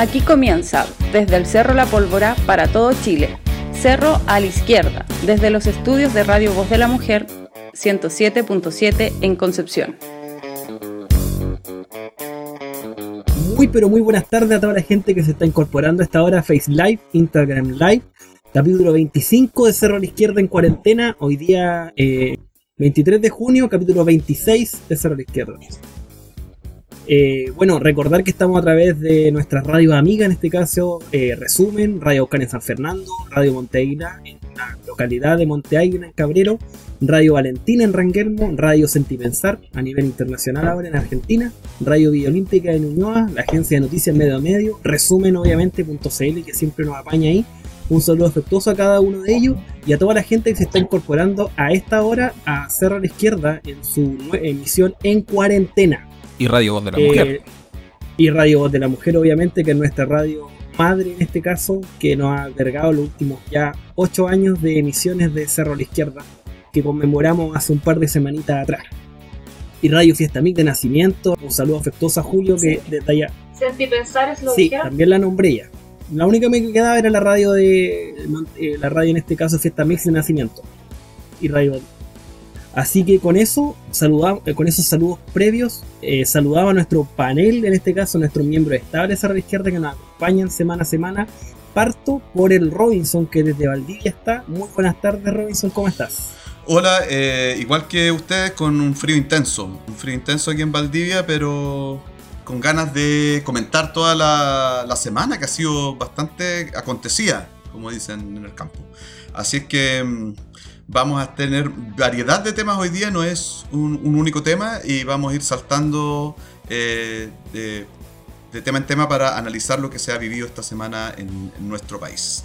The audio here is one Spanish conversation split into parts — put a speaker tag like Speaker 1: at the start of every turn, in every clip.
Speaker 1: Aquí comienza, desde el Cerro La Pólvora para todo Chile. Cerro a la izquierda, desde los estudios de Radio Voz de la Mujer, 107.7 en Concepción.
Speaker 2: Muy pero muy buenas tardes a toda la gente que se está incorporando a esta hora a Face Live, Instagram Live, capítulo 25 de Cerro a la Izquierda en cuarentena, hoy día 23 eh, de junio, capítulo 26 de Cerro a la Izquierda. Eh, bueno, recordar que estamos a través de nuestra radio amiga, en este caso eh, Resumen, Radio Oscar en San Fernando, Radio Monteaguila en la localidad de Monteaguila en Cabrero, Radio Valentina en Ranguelmo, Radio Sentipensar a nivel internacional ahora en Argentina, Radio Villa en Ñuñoa, la agencia de noticias Medio a Medio, Resumen obviamente.cl que siempre nos apaña ahí. Un saludo afectuoso a cada uno de ellos y a toda la gente que se está incorporando a esta hora a Cerro a la Izquierda en su emisión en cuarentena.
Speaker 3: Y Radio Voz de la Mujer. Eh,
Speaker 2: y Radio Voz de la Mujer, obviamente, que es nuestra radio madre en este caso, que nos ha albergado los últimos ya ocho años de emisiones de Cerro a la Izquierda, que conmemoramos hace un par de semanitas atrás. Y Radio Fiesta Mic de Nacimiento, un saludo afectuoso a Julio que detalla.
Speaker 4: Sentí pensar es lo
Speaker 2: Sí, también la nombré ya. La única que me quedaba era la radio de. Eh, la radio en este caso Fiesta Mix de Nacimiento. Y Radio Así que con eso, saludamos, eh, con esos saludos previos, eh, saludaba a nuestro panel, en este caso nuestro miembro estable de la Izquierda que nos acompañan semana a semana. Parto por el Robinson que desde Valdivia está. Muy buenas tardes Robinson, ¿cómo estás?
Speaker 5: Hola, eh, igual que ustedes con un frío intenso, un frío intenso aquí en Valdivia, pero con ganas de comentar toda la, la semana que ha sido bastante acontecida, como dicen en el campo. Así es que mm, vamos a tener variedad de temas hoy día, no es un, único tema y vamos a ir saltando eh, de, tema en tema para analizar lo que se ha vivido esta semana en nuestro país.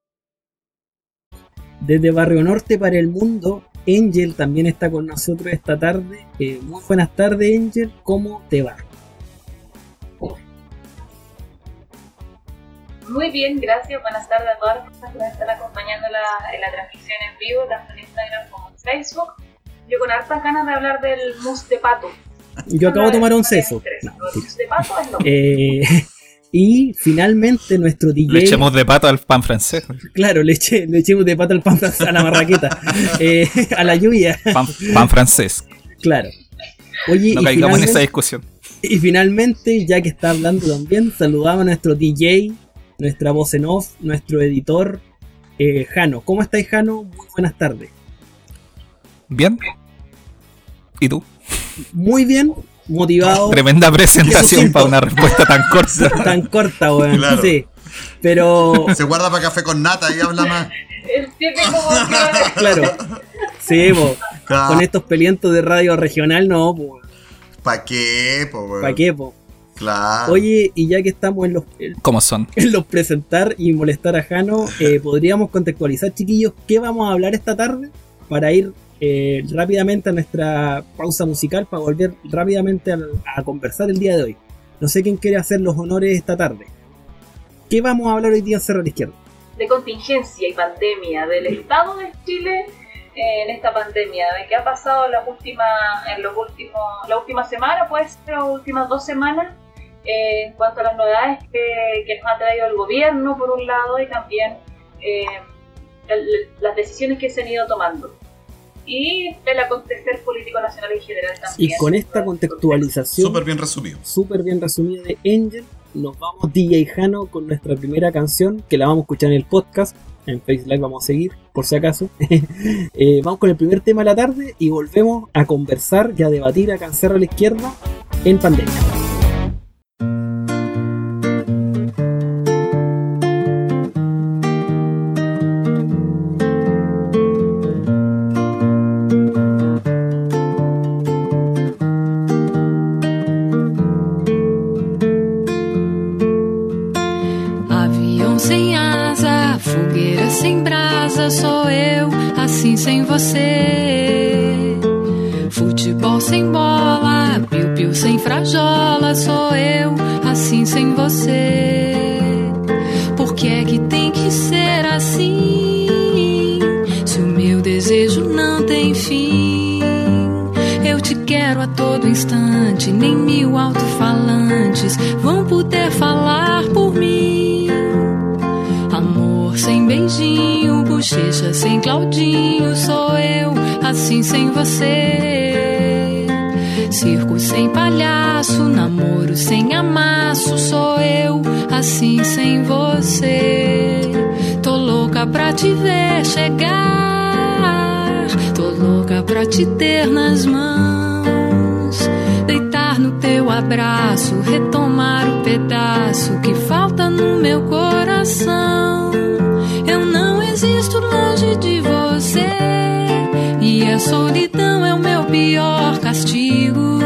Speaker 2: Desde Barrio Norte para el mundo, Angel también está con nosotros esta tarde. Eh, muy buenas tardes, Angel. ¿Cómo te va?
Speaker 4: Muy bien, gracias. Buenas tardes a todas las personas que nos están acompañando en la transmisión en vivo, tanto en Instagram como en Facebook. Yo con hartas ganas de hablar del mousse de pato.
Speaker 2: Yo acabo de tomar un seso.
Speaker 4: No, el mousse de pato es lo
Speaker 2: eh, y finalmente nuestro DJ.
Speaker 3: Le echemos de pato al pan francés.
Speaker 2: Claro, le, echemos de pato al pan francés, a la marraqueta, eh, a la lluvia.
Speaker 3: Pan, francés.
Speaker 2: Claro. Oye,
Speaker 3: no caigamos en esa discusión.
Speaker 2: Y finalmente, ya que está hablando también, saludamos a nuestro DJ, nuestra voz en off, nuestro editor, eh, Jano. ¿Cómo estáis, Jano? Muy buenas tardes.
Speaker 3: Bien. ¿Y tú?
Speaker 2: Muy bien, motivado.
Speaker 3: Tremenda presentación para una respuesta tan corta.
Speaker 2: tan corta, weón. Claro. Sí. Pero.
Speaker 5: Se guarda para café con nata y habla más.
Speaker 2: Claro. Sí, po. Con estos pelientos de radio regional, no, po.
Speaker 5: ¿Para qué, po, weón?
Speaker 2: ¿Para qué, po?
Speaker 5: Claro.
Speaker 2: Oye, y ya que estamos en los.
Speaker 3: ¿Cómo son?
Speaker 2: En los presentar y molestar a Jano, eh, ¿podríamos contextualizar, chiquillos, qué vamos a hablar esta tarde? Para ir eh, rápidamente a nuestra pausa musical para volver rápidamente a, conversar el día de hoy. No sé quién quiere hacer los honores esta tarde. ¿Qué vamos a hablar hoy día en Cerro Izquierda?
Speaker 4: De contingencia y pandemia, del estado de Chile en esta pandemia, de qué ha pasado en las últimas, en los últimos, la última semana, puede ser las últimas dos semanas, eh, en cuanto a las novedades que, que, nos ha traído el gobierno por un lado y también eh, las decisiones que se han ido tomando y el acontecer político nacional en general también.
Speaker 2: Y con esta contextualización
Speaker 5: súper bien resumido.
Speaker 2: Súper bien resumido de Angel, nos vamos DJ Jano con nuestra primera canción, que la vamos a escuchar en el podcast. En Facebook Live vamos a seguir, por si acaso. Eh, vamos con el primer tema de la tarde y volvemos a conversar y a debatir a Cancer a la izquierda en pandemia.
Speaker 6: Claudinho, sou eu, assim sem você. Circo sem palhaço, namoro sem amasso, sou eu, assim sem você. Tô louca pra te ver chegar, tô louca pra te ter nas mãos. Deitar no teu abraço, retomar o pedaço que falta no meu coração. Eu não existo longe de você, e a solidão é o meu pior castigo.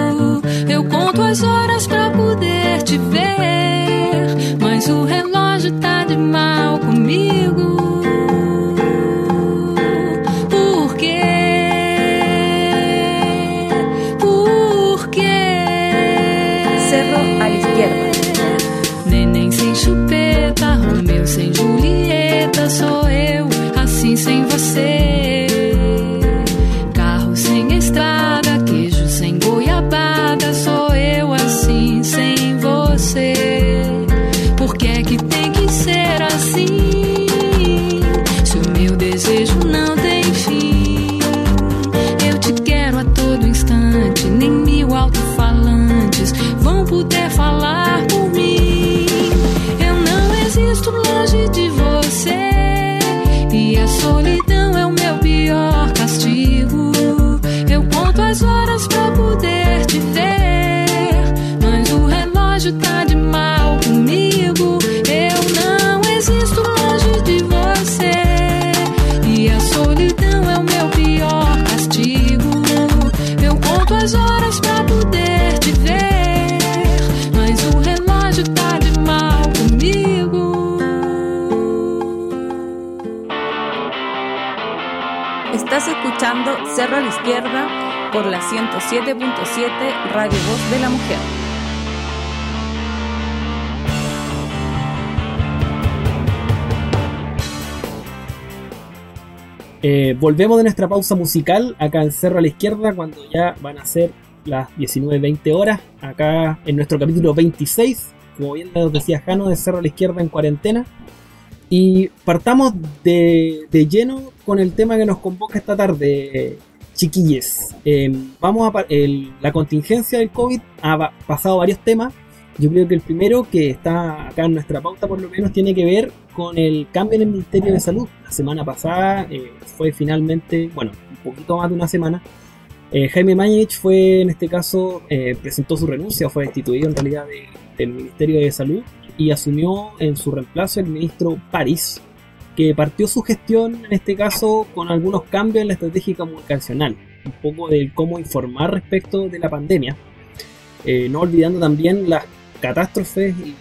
Speaker 6: Eu conto as horas pra poder te ver, mas o relógio tá de mal comigo.
Speaker 1: Escuchando Cerro a la Izquierda por la 107.7 Radio Voz de la Mujer.
Speaker 2: Eh, volvemos de nuestra pausa musical acá en Cerro a la Izquierda cuando ya van a ser las 19.20 horas acá en nuestro capítulo 26 como bien nos decía Jano de Cerro a la Izquierda en cuarentena y partamos de, de lleno con el tema que nos convoca esta tarde chiquilles Eh, vamos a la contingencia del COVID ha pasado varios temas yo creo que el primero que está acá en nuestra pauta por lo menos tiene que ver con el cambio en el Ministerio de Salud. La semana pasada eh, fue finalmente, bueno, un poquito más de una semana. eh, Jaime Mañich fue en este caso, eh, presentó su renuncia, fue destituido en realidad de- del Ministerio de Salud y asumió en su reemplazo el ministro París, que partió su gestión en este caso con algunos cambios en la estrategia comunicacional, un poco del cómo informar respecto de la pandemia, eh, no olvidando también las catástrofes y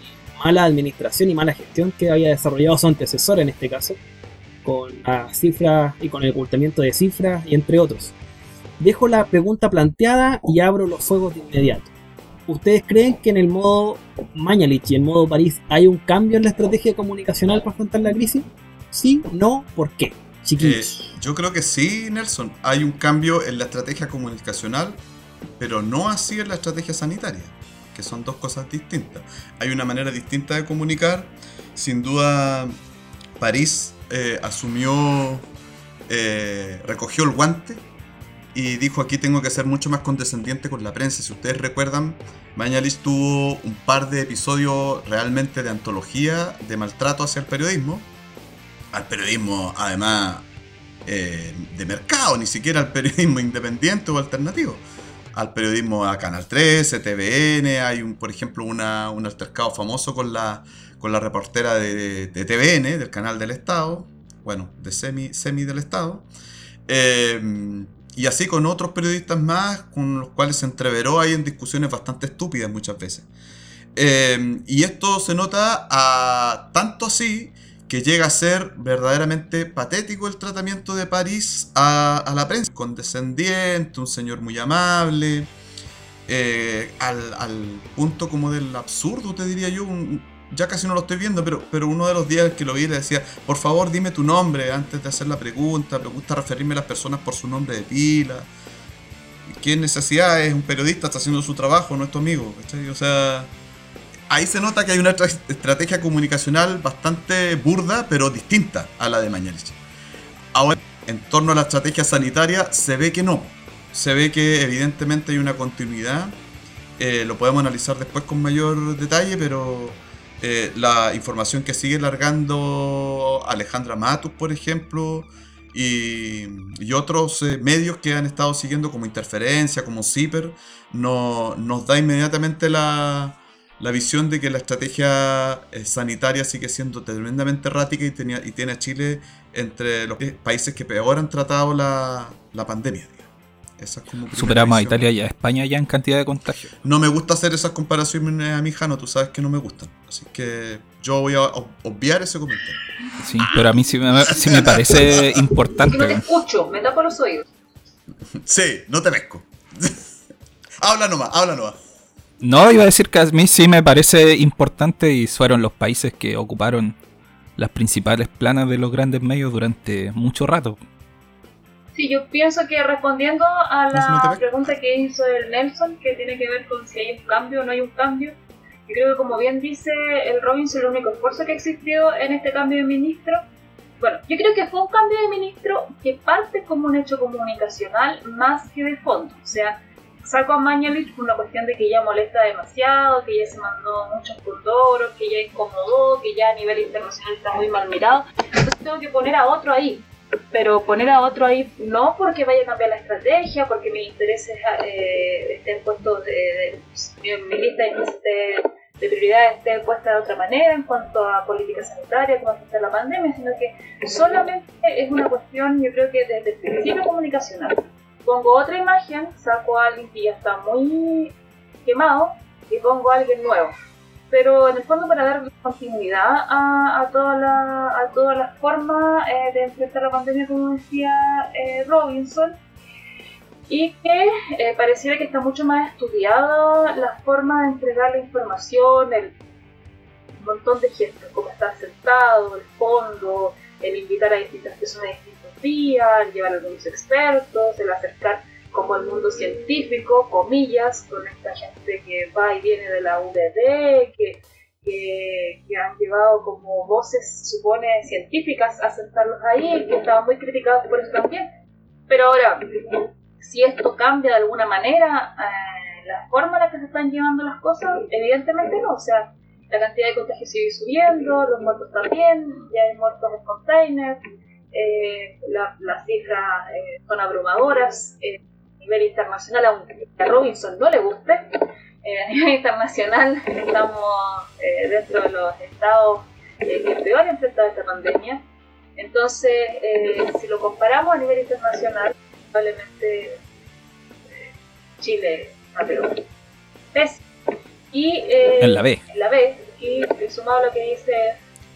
Speaker 2: mala administración y mala gestión que había desarrollado su antecesor en este caso, con las cifras y con el ocultamiento de cifras y entre otros. Dejo la pregunta planteada y abro los fuegos de inmediato. ¿Ustedes creen que en el modo Mañalich y en modo París hay un cambio en la estrategia comunicacional para afrontar la crisis? ¿Sí? ¿No? ¿Por qué?
Speaker 5: Eh, yo creo que sí, Nelson. Hay un cambio en la estrategia comunicacional, pero no así en la estrategia sanitaria, que son dos cosas distintas. Hay una manera distinta de comunicar. Sin duda, París eh, asumió, eh, recogió el guante y dijo aquí tengo que ser mucho más condescendiente con la prensa. Si ustedes recuerdan, Mañalich tuvo un par de episodios realmente de antología de maltrato hacia el periodismo. Al periodismo, además, eh, de mercado, ni siquiera al periodismo independiente o alternativo. Al periodismo a Canal 13, TVN, hay un, por ejemplo una, un altercado famoso con la, con la reportera de, TVN, del canal del Estado, bueno, de semi, semi del Estado. Eh, y así con otros periodistas más, con los cuales se entreveró ahí en discusiones bastante estúpidas muchas veces. Eh, y esto se nota a, tanto así que llega a ser verdaderamente patético el tratamiento de París a, la prensa. Condescendiente, un señor muy amable, eh, al, punto como del absurdo, te diría yo. Ya casi no lo estoy viendo, pero, pero uno de los días que lo vi le decía, por favor dime tu nombre antes de hacer la pregunta, me gusta referirme a las personas por su nombre de pila. ¿Qué necesidad es? Un periodista está haciendo su trabajo, no amigo. O sea, ahí se nota que hay una tra- estrategia comunicacional bastante burda, pero distinta a la de Mañalich. Ahora, en torno a la estrategia sanitaria, se ve que no. Se ve que evidentemente hay una continuidad. Eh, lo podemos analizar después con mayor detalle, pero eh, la información que sigue largando Alejandra Matus, por ejemplo, y, otros eh, medios que han estado siguiendo como Interferencia, como Zipper, no, nos da inmediatamente la, visión de que la estrategia eh, sanitaria sigue siendo tremendamente errática y, tiene a Chile entre los países que peor han tratado la pandemia. Esa es como
Speaker 3: Superamos a. Italia y a España ya en cantidad de contagios.
Speaker 5: No me gusta hacer esas comparaciones a mi Jano, tú sabes que no me gustan. Así que yo voy a ob- obviar ese comentario.
Speaker 3: Sí, pero a mí sí me, sí me parece
Speaker 4: Que no te
Speaker 3: importante.
Speaker 4: escucho, me tapo los oídos.
Speaker 5: Sí, no te pesco. habla nomás, habla nomás.
Speaker 3: No, iba a decir que a mí sí me parece importante y fueron los países que ocuparon las principales planas de los grandes medios durante mucho rato.
Speaker 4: Sí, yo pienso que respondiendo a la pregunta que hizo el Nelson, que tiene que ver con si hay un cambio o no hay un cambio, yo creo que como bien dice el Robinson, el único esfuerzo que existió en este cambio de ministro, bueno, yo creo que fue un cambio de ministro que parte como un hecho comunicacional más que de fondo. O sea, saco a Mañalich por una cuestión de que ya molesta demasiado, que ya se mandó muchos condoros, que ya incomodó, que ya a nivel internacional está muy mal mirado. Entonces tengo que poner a otro ahí pero poner a otro ahí no porque vaya a cambiar la estrategia, porque mis intereses eh, estén puestos de, mi, lista de, prioridades esté puesta de otra manera en cuanto a política sanitaria, cómo afrontar la pandemia, sino que solamente es una cuestión, yo creo que desde el principio comunicacional. Pongo otra imagen, saco a alguien que ya está muy quemado y pongo a alguien nuevo pero en el fondo para dar continuidad a, a, toda la, todas las formas eh, de enfrentar la pandemia, como decía eh, Robinson, y que eh, pareciera que está mucho más estudiada la forma de entregar la información, el montón de gestos, como estar sentado, el fondo, el invitar a distintas personas a distintos días, el llevar a algunos expertos, el acercar como el mundo científico, comillas, con esta gente que va y viene de la UDD, que, que, han llevado como voces, supone, científicas a sentarlos ahí, que estaban muy criticados por eso también. Pero ahora, si esto cambia de alguna manera eh, la forma en la que se están llevando las cosas, evidentemente no. O sea, la cantidad de contagios sigue subiendo, los muertos también, ya hay muertos en containers, eh, la- las cifras eh, son abrumadoras. eh, nivel internacional, aunque a Robinson no le guste, eh, a nivel internacional estamos eh, dentro de los estados eh, que peor han enfrentado esta pandemia. Entonces, eh, si lo comparamos a nivel internacional, probablemente eh, Chile va peor. ¿Ves? Y eh,
Speaker 3: En la B.
Speaker 4: en la B, y sumado a lo que dice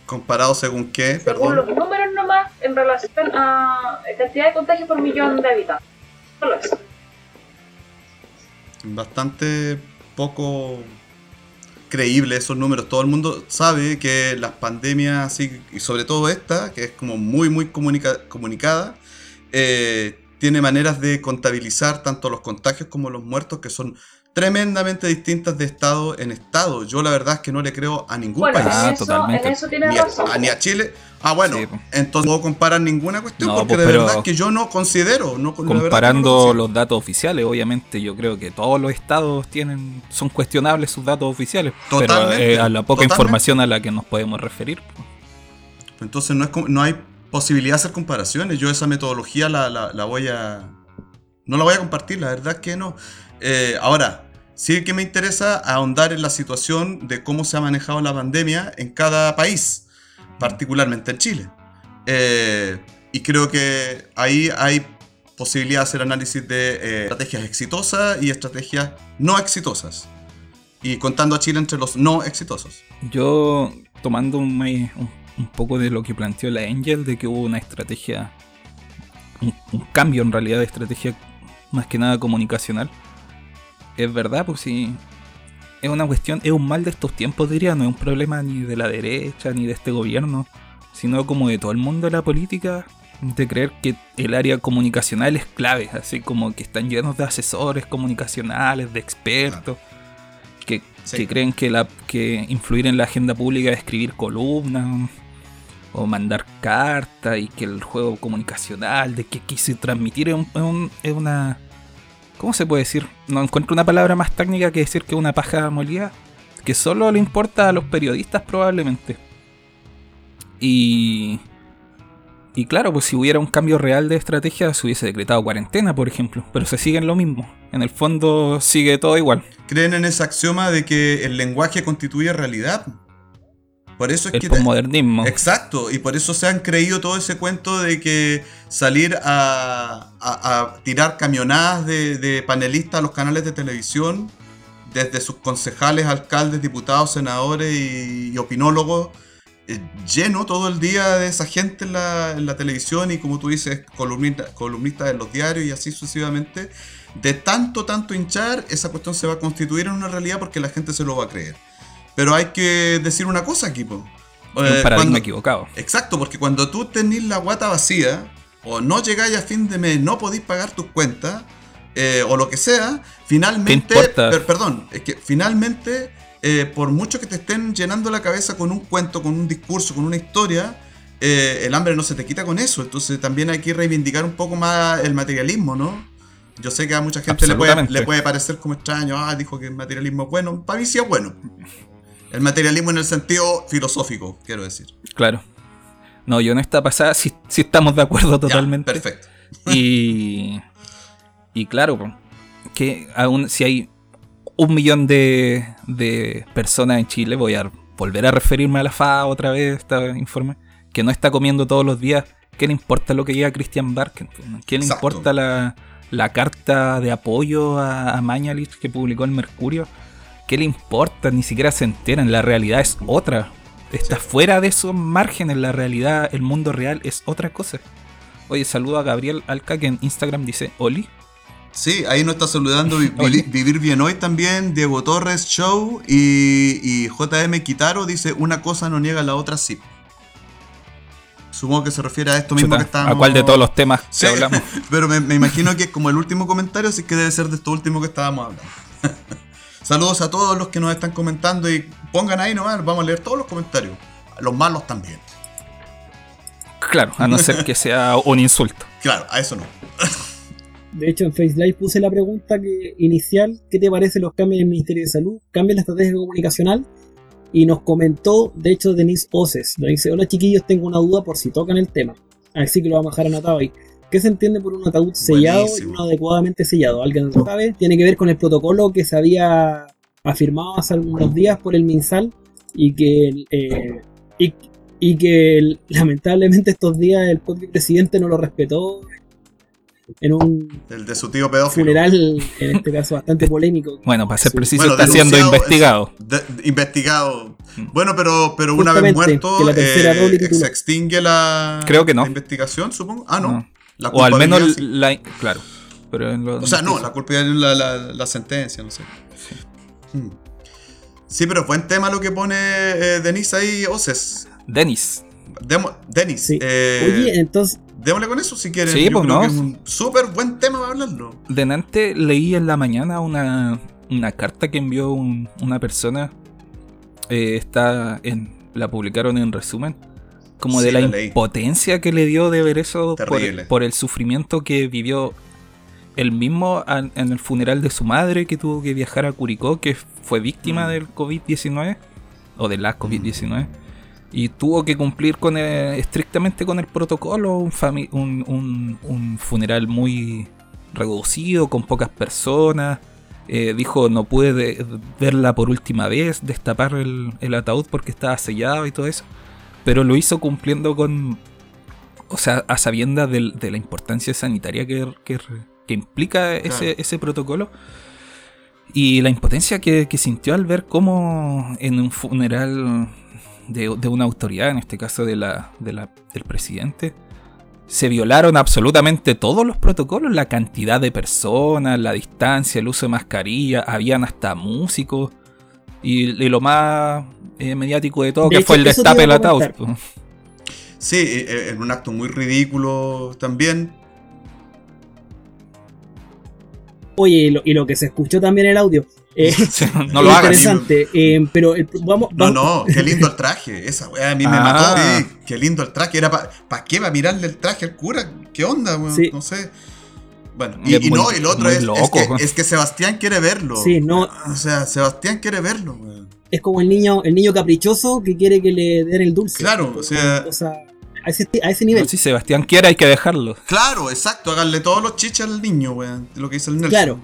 Speaker 5: Comparado según qué,
Speaker 4: según los
Speaker 5: perdón.
Speaker 4: números nomás en relación a cantidad de contagios por millón de habitantes. Solo eso.
Speaker 5: Bastante poco creíble esos números. Todo el mundo sabe que las pandemias, así, y sobre todo esta, que es como muy, muy comunica- comunicada, eh, tiene maneras de contabilizar tanto los contagios como los muertos que son tremendamente distintas de estado en estado. Yo la verdad es que no le creo a ningún
Speaker 4: Bueno,
Speaker 5: país.
Speaker 3: Ah, totalmente.
Speaker 4: en eso tienes
Speaker 5: Ni a,
Speaker 4: razón.
Speaker 5: a- ni a Chile. Ah, bueno,
Speaker 3: Sí,
Speaker 5: entonces no puedo comparar ninguna cuestión
Speaker 3: No,
Speaker 5: porque
Speaker 3: pues,
Speaker 5: de
Speaker 3: pero
Speaker 5: verdad que yo no considero. No, la verdad que no
Speaker 3: Comparando
Speaker 5: considero.
Speaker 3: los datos oficiales, obviamente yo creo que todos los estados tienen son cuestionables sus datos oficiales, pero
Speaker 5: Totalmente,
Speaker 3: eh, a la poca
Speaker 5: totalmente.
Speaker 3: información a la que nos podemos referir.
Speaker 5: Entonces no, es, como- no hay posibilidad de hacer comparaciones. Yo esa metodología la, la- la voy a... No la voy a compartir, la verdad es que no. Eh, ahora, sí que me interesa ahondar en la situación de cómo se ha manejado la pandemia en cada país, particularmente en Chile. Eh, y creo que ahí hay posibilidad de hacer análisis de eh, estrategias exitosas y estrategias no exitosas. Y contando a Chile entre los no exitosos.
Speaker 3: Yo tomando un, un poco de lo que planteó la Angel, de que hubo una estrategia, un, un cambio en realidad de estrategia más que nada comunicacional. Es verdad, pues sí, es una cuestión, es un mal de estos tiempos, diría, no es un problema ni de la derecha ni de este gobierno, sino como de todo el mundo de la política, de creer que el área comunicacional es clave, así como que están llenos de asesores comunicacionales, de expertos, que,
Speaker 5: Sí.
Speaker 3: que creen que, la, que influir en la agenda pública es escribir columnas o mandar cartas y que el juego comunicacional de que quise transmitir un- es una... ¿Cómo se puede decir? No encuentro una palabra más técnica que decir que una paja molida que solo le importa a los periodistas probablemente. Y... Y claro, pues si hubiera un cambio real de estrategia se hubiese decretado cuarentena, por ejemplo, pero se sigue en lo mismo. En el fondo sigue todo igual.
Speaker 5: Creen en ese axioma de que el lenguaje constituye realidad. Por eso es
Speaker 3: El
Speaker 5: que...
Speaker 3: posmodernismo.
Speaker 5: Exacto, y por eso se han creído todo ese cuento de que salir a, a- a tirar camionadas de, de panelistas a los canales de televisión, desde sus concejales, alcaldes, diputados, senadores y, y opinólogos, eh, lleno todo el día de esa gente en la, en la televisión y como tú dices, columnistas columnistas en los diarios y así sucesivamente. De tanto, tanto hinchar, esa cuestión se va a constituir en una realidad porque la gente se lo va a creer. Pero hay que decir una cosa aquí, po.
Speaker 3: un
Speaker 5: Eh,
Speaker 3: paradigma
Speaker 5: cuando-
Speaker 3: equivocado.
Speaker 5: Exacto, porque cuando tú tenés la guata vacía, o no llegáis a fin de mes, no podéis pagar tus cuentas, eh, o lo que sea, finalmente. Per- perdón, es que finalmente, eh, por mucho que te estén llenando la cabeza con un cuento, con un discurso, con una historia, eh, el hambre no se te quita con eso. Entonces también hay que reivindicar un poco más el materialismo, ¿no? Yo sé que a mucha gente le puede, le puede parecer como extraño, ah, dijo que el materialismo es bueno. Para mí sí es bueno. El materialismo en el sentido filosófico, quiero decir.
Speaker 3: Claro. No, yo en esta pasada sí, sí estamos de acuerdo
Speaker 5: Ya,
Speaker 3: totalmente.
Speaker 5: perfecto.
Speaker 3: Y, y claro, que aún si hay un millón de, de personas en Chile, voy a volver a referirme a la FA otra vez, este informe, que no está comiendo todos los días, ¿qué le importa lo que diga Christian Barken? ¿Qué le
Speaker 5: Exacto.
Speaker 3: importa la, la carta de apoyo a, a Mañalich que publicó el Mercurio? ¿Qué le importa? Ni siquiera se enteran, la realidad es otra. Está fuera de esos márgenes, la realidad, el mundo real es otra cosa. Oye, saludo a Gabriel Alca que en Instagram dice Oli.
Speaker 5: Sí, ahí nos está saludando Vi-
Speaker 3: Oye.
Speaker 5: Vi- Vivir Bien Hoy también, Diego Torres Show y, y JM Kitaro dice una cosa no niega la otra sí. Supongo que se refiere a esto mismo
Speaker 3: Chuta,
Speaker 5: que estábamos...
Speaker 3: ¿A cuál de todos los temas
Speaker 5: Sí,
Speaker 3: que hablamos?
Speaker 5: pero me, me imagino que es como el último comentario, así que debe ser de esto último que estábamos hablando. Saludos a todos los que nos están comentando y pongan ahí nomás, vamos a leer todos los comentarios. Los malos también.
Speaker 3: Claro, a no ser que sea un insulto.
Speaker 5: Claro, a eso no.
Speaker 2: De hecho, en Face Live puse la pregunta que, inicial: ¿qué te parecen los cambios en el Ministerio de Salud? ¿Cambia la estrategia comunicacional? Y nos comentó, de hecho, Denise Oces. Nos dice: Hola chiquillos, tengo una duda por si tocan el tema. Así que lo vamos a dejar anotado ahí. ¿Qué se entiende por un ataúd sellado
Speaker 5: Buenísimo.
Speaker 2: y uno adecuadamente sellado? ¿Alguien lo sabe? Tiene que ver con el protocolo que se había afirmado hace algunos días por el MinSal y que, eh, y, y que lamentablemente estos días el propio presidente no lo respetó en un
Speaker 5: El de su tío pedófilo.
Speaker 2: funeral, en este caso bastante polémico.
Speaker 3: Bueno, para ser preciso,
Speaker 5: Bueno,
Speaker 3: está siendo investigado.
Speaker 5: De- investigado. Bueno, pero, pero una vez muerto, eh, se extingue la,
Speaker 3: Creo que no.
Speaker 5: la investigación, supongo. Ah, no.
Speaker 3: No.
Speaker 5: La
Speaker 3: O al menos
Speaker 5: sí.
Speaker 3: la. Claro. Pero en lo-
Speaker 5: O sea, no, la culpabilidad la, la, la sentencia, no sé. Hmm. Sí, pero buen tema lo que pone eh, Denise ahí, Oces.
Speaker 3: Denis.
Speaker 5: Demo- Denis,
Speaker 2: Sí.
Speaker 5: eh,
Speaker 2: Oye, entonces,
Speaker 5: démosle con eso si quieren.
Speaker 3: Sí,
Speaker 5: Yo
Speaker 3: pues,
Speaker 5: creo
Speaker 3: no.
Speaker 5: que es un súper buen tema para hablarlo.
Speaker 3: Delante leí en la mañana una, una carta que envió un- una persona. eh, está en, la publicaron en resumen. Como
Speaker 5: Sí,
Speaker 3: de la, impotencia que le dio de ver eso por, el sufrimiento que vivió él mismo en el funeral de su madre que tuvo que viajar a Curicó, que fue víctima
Speaker 5: Mm.
Speaker 3: del COVID-19 o de la COVID-19. Y tuvo que cumplir con el- estrictamente con el protocolo, un, un, un- un funeral muy reducido, con pocas personas. Eh, dijo, no pude de- verla por última vez, destapar el, el ataúd porque estaba sellado y todo eso. Pero lo hizo cumpliendo con, o sea, a sabiendas del- de, la importancia sanitaria que, que- que implica ese,
Speaker 5: Claro.
Speaker 3: ese protocolo. Y la impotencia que, que sintió al ver cómo en un funeral de, de una autoridad, en este caso de la, de la- del presidente, se violaron absolutamente todos los protocolos, la cantidad de personas, la distancia, el uso de mascarilla, habían hasta músicos. Y, y lo más eh, mediático de todo,
Speaker 2: De
Speaker 3: que
Speaker 2: hecho,
Speaker 3: fue el destape
Speaker 2: iba a
Speaker 3: del ataúd.
Speaker 5: Sí, eh, eh, en un acto muy ridículo también.
Speaker 2: Oye, y lo, y lo que se escuchó también en el audio. eh,
Speaker 3: no lo hagas.
Speaker 2: Interesante, eh, pero el- vamos,
Speaker 5: No,
Speaker 2: vamos-
Speaker 5: no, qué lindo el traje. Esa weá a mí me
Speaker 3: Ah.
Speaker 5: mató. sí, qué lindo el traje. Era para ¿pa qué? ¿Para mirarle el traje al cura? ¿Qué onda, weón?
Speaker 2: Sí.
Speaker 5: No sé. Bueno,
Speaker 3: Y
Speaker 5: y,
Speaker 3: muy-
Speaker 5: no, y lo otro es, es que, es que Sebastián quiere verlo.
Speaker 2: Sí, no-
Speaker 5: O sea, Sebastián quiere verlo, weón.
Speaker 2: Es como el niño, el niño caprichoso que quiere que le den el dulce.
Speaker 5: Claro, o sea-
Speaker 2: O sea, a ese, a ese nivel.
Speaker 3: Si Sebastián quiere, hay que dejarlo.
Speaker 5: Claro, exacto. Háganle todos los chiches al niño, weón. Lo que dice el Nelson.
Speaker 2: Claro.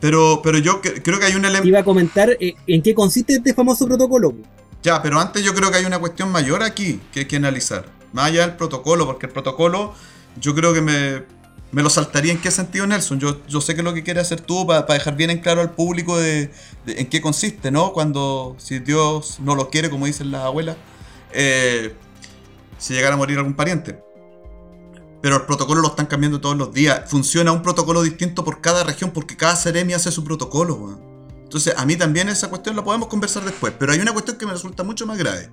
Speaker 5: Pero, pero yo cre- creo que hay un elemento.
Speaker 2: Iba a comentar eh, en qué consiste este famoso protocolo.
Speaker 5: Ya, pero antes yo creo que hay una cuestión mayor aquí que hay que analizar. Más allá del protocolo, porque el protocolo yo creo que me, me lo saltaría en qué sentido, Nelson. Yo, yo sé que lo que quieres hacer tú para dejar bien en claro al público de, en qué consiste, ¿no? Cuando, si Dios no lo quiere, como dicen las abuelas, eh, si llegara a morir algún pariente. Pero el protocolo lo están cambiando todos los días. Funciona un protocolo distinto por cada región, porque cada seremi hace su protocolo, weón. Entonces, a mí también esa cuestión la podemos conversar después. Pero hay una cuestión que me resulta mucho más grave,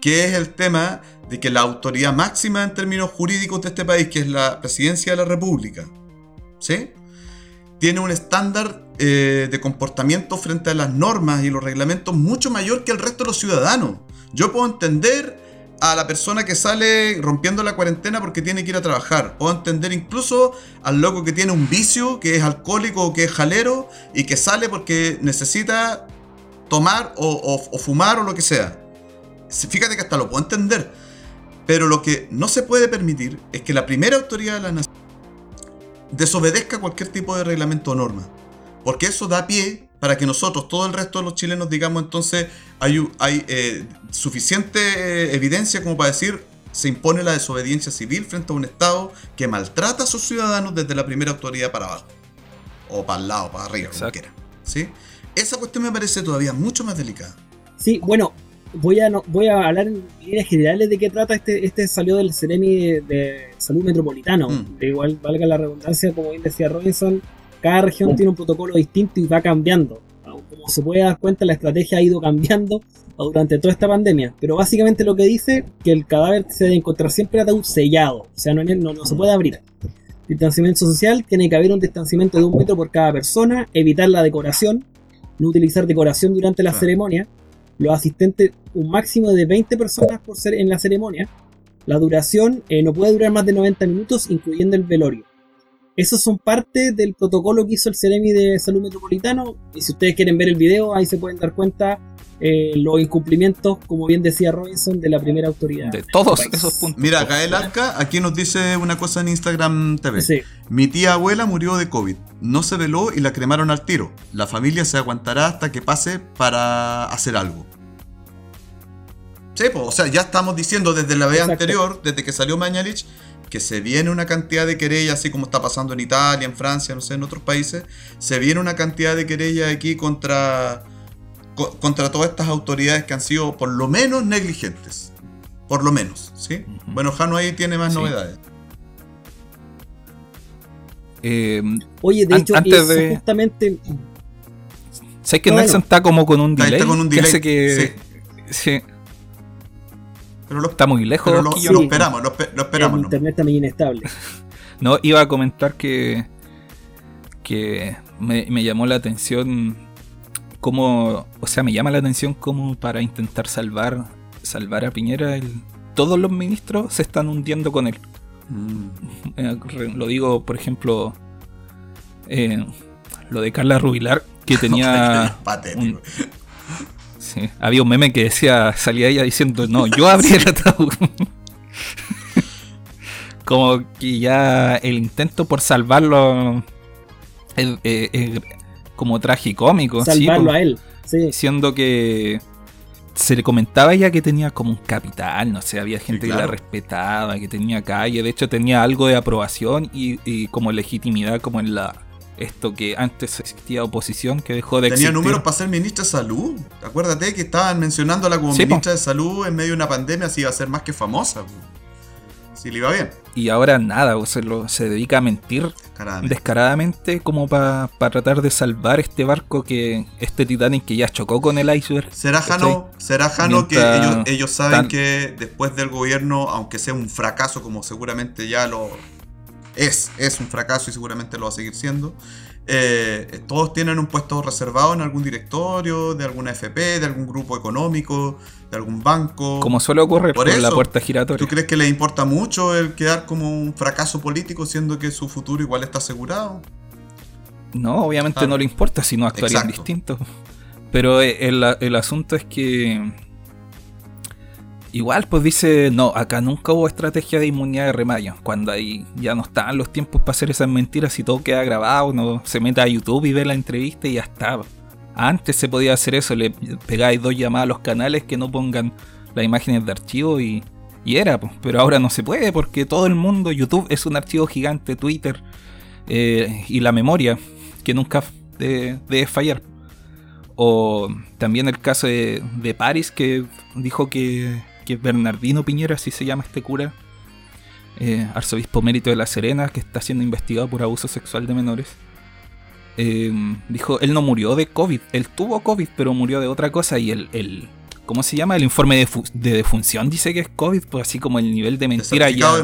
Speaker 5: que es el tema de que la autoridad máxima en términos jurídicos de este país, que es la presidencia de la República, ¿sí? Tiene un estándar eh, de comportamiento frente a las normas y los reglamentos mucho mayor que el resto de los ciudadanos. Yo puedo entender a la persona que sale rompiendo la cuarentena porque tiene que ir a trabajar. Puedo entender incluso al loco que tiene un vicio, que es alcohólico o que es jalero y que sale porque necesita tomar o, o- o fumar o lo que sea. Fíjate que hasta lo puedo entender. Pero lo que no se puede permitir es que la primera autoridad de la nación desobedezca cualquier tipo de reglamento o norma. Porque eso da pie para que nosotros, todo el resto de los chilenos, digamos entonces, hay, eh, suficiente eh, evidencia como para decir se impone la desobediencia civil frente a un Estado que maltrata a sus ciudadanos desde la primera autoridad para abajo. O para el lado, para arriba, como
Speaker 3: Exacto.
Speaker 5: quiera. ¿Sí? Esa cuestión me parece todavía mucho más delicada.
Speaker 2: Sí, bueno, voy a no- voy a hablar en líneas generales de qué trata este, este salió del Ceremi de, de Salud Metropolitano.
Speaker 5: Mm.
Speaker 2: De igual valga la redundancia, como bien decía Robinson, cada región tiene un protocolo distinto y va cambiando. Como se puede dar cuenta, la estrategia ha ido cambiando durante toda esta pandemia. Pero básicamente lo que dice que el cadáver se debe encontrar siempre ataúd sellado. O sea, no, no, no se puede abrir. Distanciamiento social, tiene que haber un distanciamiento de un metro por cada persona, evitar la decoración, no utilizar decoración durante la ceremonia, los asistentes un máximo de 20 personas por ser en la ceremonia, la duración eh, no puede durar más de 90 minutos, incluyendo el velorio. Esos son parte del protocolo que hizo el Ceremi de Salud Metropolitano, y si ustedes quieren ver el video, ahí se pueden dar cuenta eh, los incumplimientos, como bien decía Robinson, de la primera autoridad.
Speaker 3: De todos
Speaker 2: País.
Speaker 3: esos puntos.
Speaker 5: Mira, Gael Arca aquí nos dice una cosa en Instagram TV.
Speaker 2: Sí.
Speaker 5: Mi tía abuela murió de COVID. No se veló y la cremaron al tiro. La familia se aguantará hasta que pase para hacer algo. Sí, pues, o sea, ya estamos diciendo desde la vez
Speaker 2: Exacto.
Speaker 5: anterior, desde que salió Mañalich, que se viene una cantidad de querellas, así como está pasando en Italia, en Francia, no sé, en otros países, se viene una cantidad de querellas aquí contra, co- contra todas estas autoridades que han sido por lo menos negligentes. Por lo menos, ¿sí? Bueno, Jano ahí tiene más
Speaker 3: Sí.
Speaker 5: novedades.
Speaker 3: Eh,
Speaker 2: Oye, de
Speaker 3: An-
Speaker 2: hecho,
Speaker 3: antes
Speaker 2: eso
Speaker 3: de-
Speaker 2: justamente
Speaker 3: ¿Sabes que
Speaker 2: No,
Speaker 3: Nelson
Speaker 2: bueno.
Speaker 3: está como con un delay?
Speaker 5: está con un
Speaker 3: que
Speaker 5: delay,
Speaker 3: hace que. Sí,
Speaker 5: Pero lo,
Speaker 3: está muy lejos.
Speaker 5: pero lo- lo esperamos, lo, espe- lo
Speaker 2: el
Speaker 5: esperamos. ¿no?
Speaker 2: internet también inestable.
Speaker 3: No, iba a comentar que. que me, me llamó la atención cómo. O sea, me llama la atención cómo para intentar salvar salvar a Piñera, el- todos los ministros se están hundiendo con él.
Speaker 5: Mm.
Speaker 3: Eh, re- lo digo, por ejemplo, eh, lo de Carla Rubilar, que tenía.
Speaker 5: Patético.
Speaker 3: un- sí, había un meme que decía, salía ella diciendo, no, yo abrí el ataúd. Como que ya el intento por salvarlo es, es- es como tragicómico.
Speaker 2: Salvarlo a él. Sí.
Speaker 3: Siendo que se le comentaba ya que tenía como un capital, no sé, había gente que la respetaba, que tenía calle, de hecho tenía algo de aprobación y, y como legitimidad como en la esto que antes existía oposición, que dejó de
Speaker 5: Tenía
Speaker 3: existir.
Speaker 5: números para ser ministra de salud. Acuérdate que estaban mencionándola como
Speaker 3: Sí, po.
Speaker 5: ministra de salud en medio de una pandemia, si iba a ser más que famosa. Si le iba bien.
Speaker 3: Y ahora nada, o se, lo- se dedica a mentir descaradamente como para tratar de salvar este barco que, este Titanic que ya chocó con el iceberg.
Speaker 5: ¿Será. Jano, será Jano que ellos, ellos saben
Speaker 3: tan-
Speaker 5: que después del gobierno, aunque sea un fracaso, como seguramente ya lo es, es un fracaso y seguramente lo va a seguir siendo, eh, todos tienen un puesto reservado en algún directorio, de alguna FP, de algún grupo económico, de algún banco.
Speaker 3: Como suele ocurrir
Speaker 5: Por
Speaker 3: por, la
Speaker 5: eso,
Speaker 3: puerta giratoria.
Speaker 5: ¿Tú crees que les importa mucho el quedar como un fracaso político, siendo que su futuro igual está asegurado?
Speaker 3: No, obviamente
Speaker 5: Ah.
Speaker 3: no le importa si no actuarían distintos. Pero eh, el, el asunto es que. Igual, pues dice: No, acá nunca hubo estrategia de inmunidad de remayo. Cuando ahí ya no estaban los tiempos para hacer esas mentiras y todo queda grabado. No se mete a YouTube y ve la entrevista y ya está. Antes se podía hacer eso: le pegáis dos llamadas a los canales que no pongan las imágenes de archivo y, y era. pues. Pero ahora no se puede porque todo el mundo, YouTube es un archivo gigante, Twitter eh, y la memoria que nunca debe, debe fallar. O también el caso de, de Paris que dijo que, que Bernardino Piñera, así se llama este cura, eh, arzobispo mérito de La Serena, que está siendo investigado por abuso sexual de menores. eh, dijo, él no murió de COVID, él tuvo COVID, pero murió de otra cosa y el, el ¿cómo se llama? El informe de, de defunción dice que es COVID, pues así como el nivel de mentira ya...
Speaker 5: de.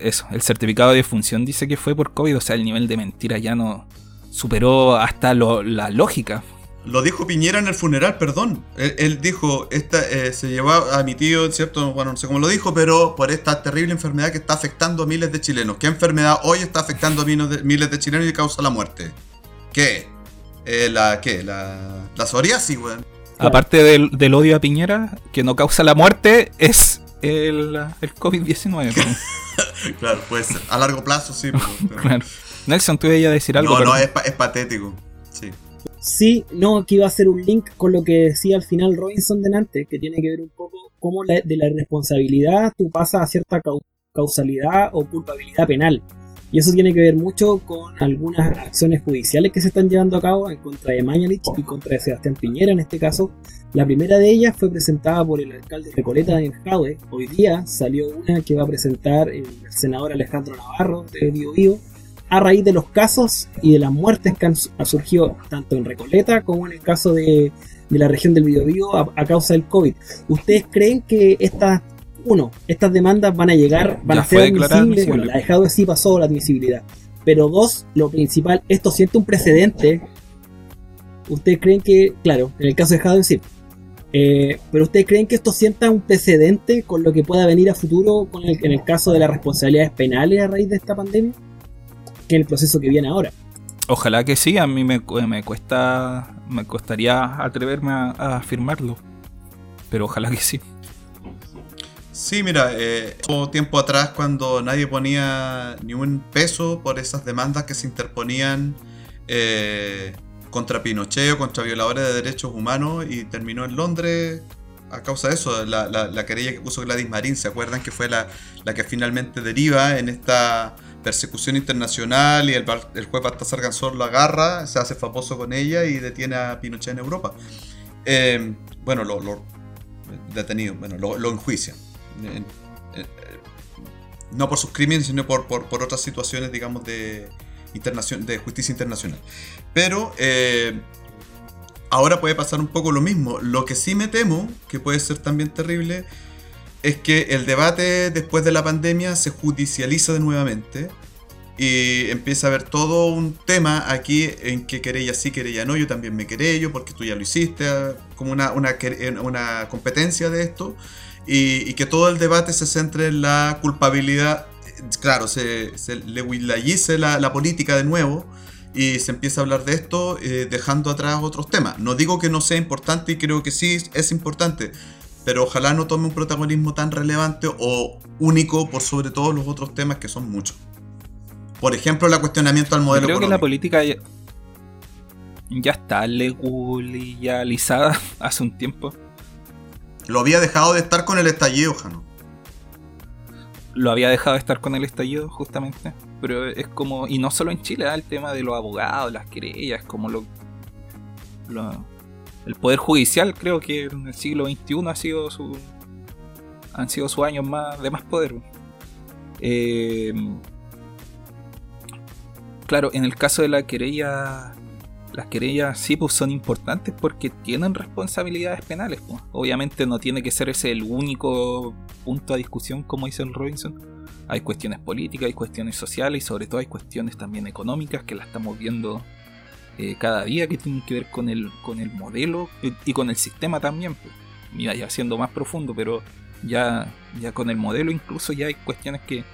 Speaker 3: Eso, el certificado de defunción dice que fue por COVID, o sea, el nivel de mentira ya no superó hasta lo- la lógica.
Speaker 5: Lo dijo Piñera en el funeral, perdón. Él, él dijo, esta, eh, se llevó a mi tío, ¿cierto? Bueno, no sé cómo lo dijo, pero por esta terrible enfermedad que está afectando a miles de chilenos. ¿Qué enfermedad hoy está afectando a miles de, miles de chilenos y causa la muerte? ¿Qué? Eh, la, ¿Qué? La, la psoriasis, weón.
Speaker 3: Aparte del, del odio a Piñera, que no causa la muerte, es el, el COVID-19. pues.
Speaker 5: Claro, puede ser. A largo plazo, sí. pero-
Speaker 3: claro. Nelson, tú ibas a decir algo.
Speaker 5: no, no, es, pa- es patético. Sí.
Speaker 2: No, que iba a hacer un link con lo que decía al final Robinson delante, que tiene que ver un poco cómo la- de la responsabilidad tú pasas a cierta cau- causalidad o culpabilidad penal. Y eso tiene que ver mucho con algunas acciones judiciales que se están llevando a cabo en contra de Mañalich y contra de Sebastián Piñera en este caso. La primera de ellas fue presentada por el alcalde Recoleta Daniel Jadwe. Hoy día salió una que va a presentar el senador Alejandro Navarro de Bio Bio a raíz de los casos y de las muertes que han, su- han surgido tanto en Recoleta como en el caso de, de la región del Biobío a, a causa del COVID. ¿Ustedes creen que estas, uno, estas demandas van a llegar, van
Speaker 3: Ya
Speaker 2: a ser admisibles?
Speaker 3: admisible.
Speaker 2: Bueno, la de Jadwe sí pasó la admisibilidad. Pero dos, lo principal, esto siente un precedente. ¿Ustedes creen que, claro, en el caso de Jadwe sí, eh, pero ustedes creen que esto sienta un precedente con lo que pueda venir a futuro con el- en el caso de las responsabilidades penales a raíz de esta pandemia? Que es el proceso que viene ahora.
Speaker 3: Ojalá que sí, a mí me, me cuesta, me costaría atreverme a, a afirmarlo. Pero ojalá que sí.
Speaker 5: Sí, mira, eh, hubo tiempo atrás cuando nadie ponía ni un peso por esas demandas que se interponían eh, contra Pinochet o contra violadores de derechos humanos y terminó en Londres a causa de eso, la, la- la querella que puso Gladys Marín, ¿se acuerdan que fue la, la que finalmente deriva en esta persecución internacional y el, el juez Baltasar Gansor lo agarra, se hace famoso con ella y detiene a Pinochet en Europa? Eh, bueno, lo, detenido, bueno, lo, no por sus crímenes, sino por, otras situaciones, digamos, de, de justicia internacional. Pero eh, ahora puede pasar un poco lo mismo. Lo que sí me temo, que puede ser también terrible, es que el debate después de la pandemia se judicializa de nuevamente y empieza a haber todo un tema aquí en que querella sí, querella no, yo también me querello porque tú ya lo hiciste, como una, una, quere- una competencia de esto y, que todo el debate se centre en la culpabilidad, eh, claro, se, le willayice la, la política de nuevo y se empieza a hablar de esto eh, dejando atrás otros temas. No digo que no sea importante y creo que sí es importante, pero ojalá no tome un protagonismo tan relevante o único por sobre todos los otros temas que son muchos. Por ejemplo, el cuestionamiento al
Speaker 3: Yo
Speaker 5: modelo
Speaker 3: creo que la política ya, ya está legalizada hace un tiempo.
Speaker 5: Lo había dejado de estar con el estallido, Jano.
Speaker 3: Lo había dejado de estar con el estallido, justamente. pero es como, y no solo en Chile, ¿eh? el tema de los abogados, las querellas, como lo, lo- el poder judicial creo que en el siglo XXI ha sido su, han sido sus años más de más poder. Eh, claro, en el caso de la querella, las querellas sí pues son importantes porque tienen responsabilidades penales. pues. Obviamente no tiene que ser ese el único punto a discusión como dice el Robinson. Hay cuestiones políticas, hay cuestiones sociales y sobre todo hay cuestiones también económicas que las estamos viendo eh, cada día que tienen que ver con el, con el modelo y, con el sistema también. pues. Mira, ya siendo más profundo, pero ya, ya con el modelo incluso ya hay cuestiones que,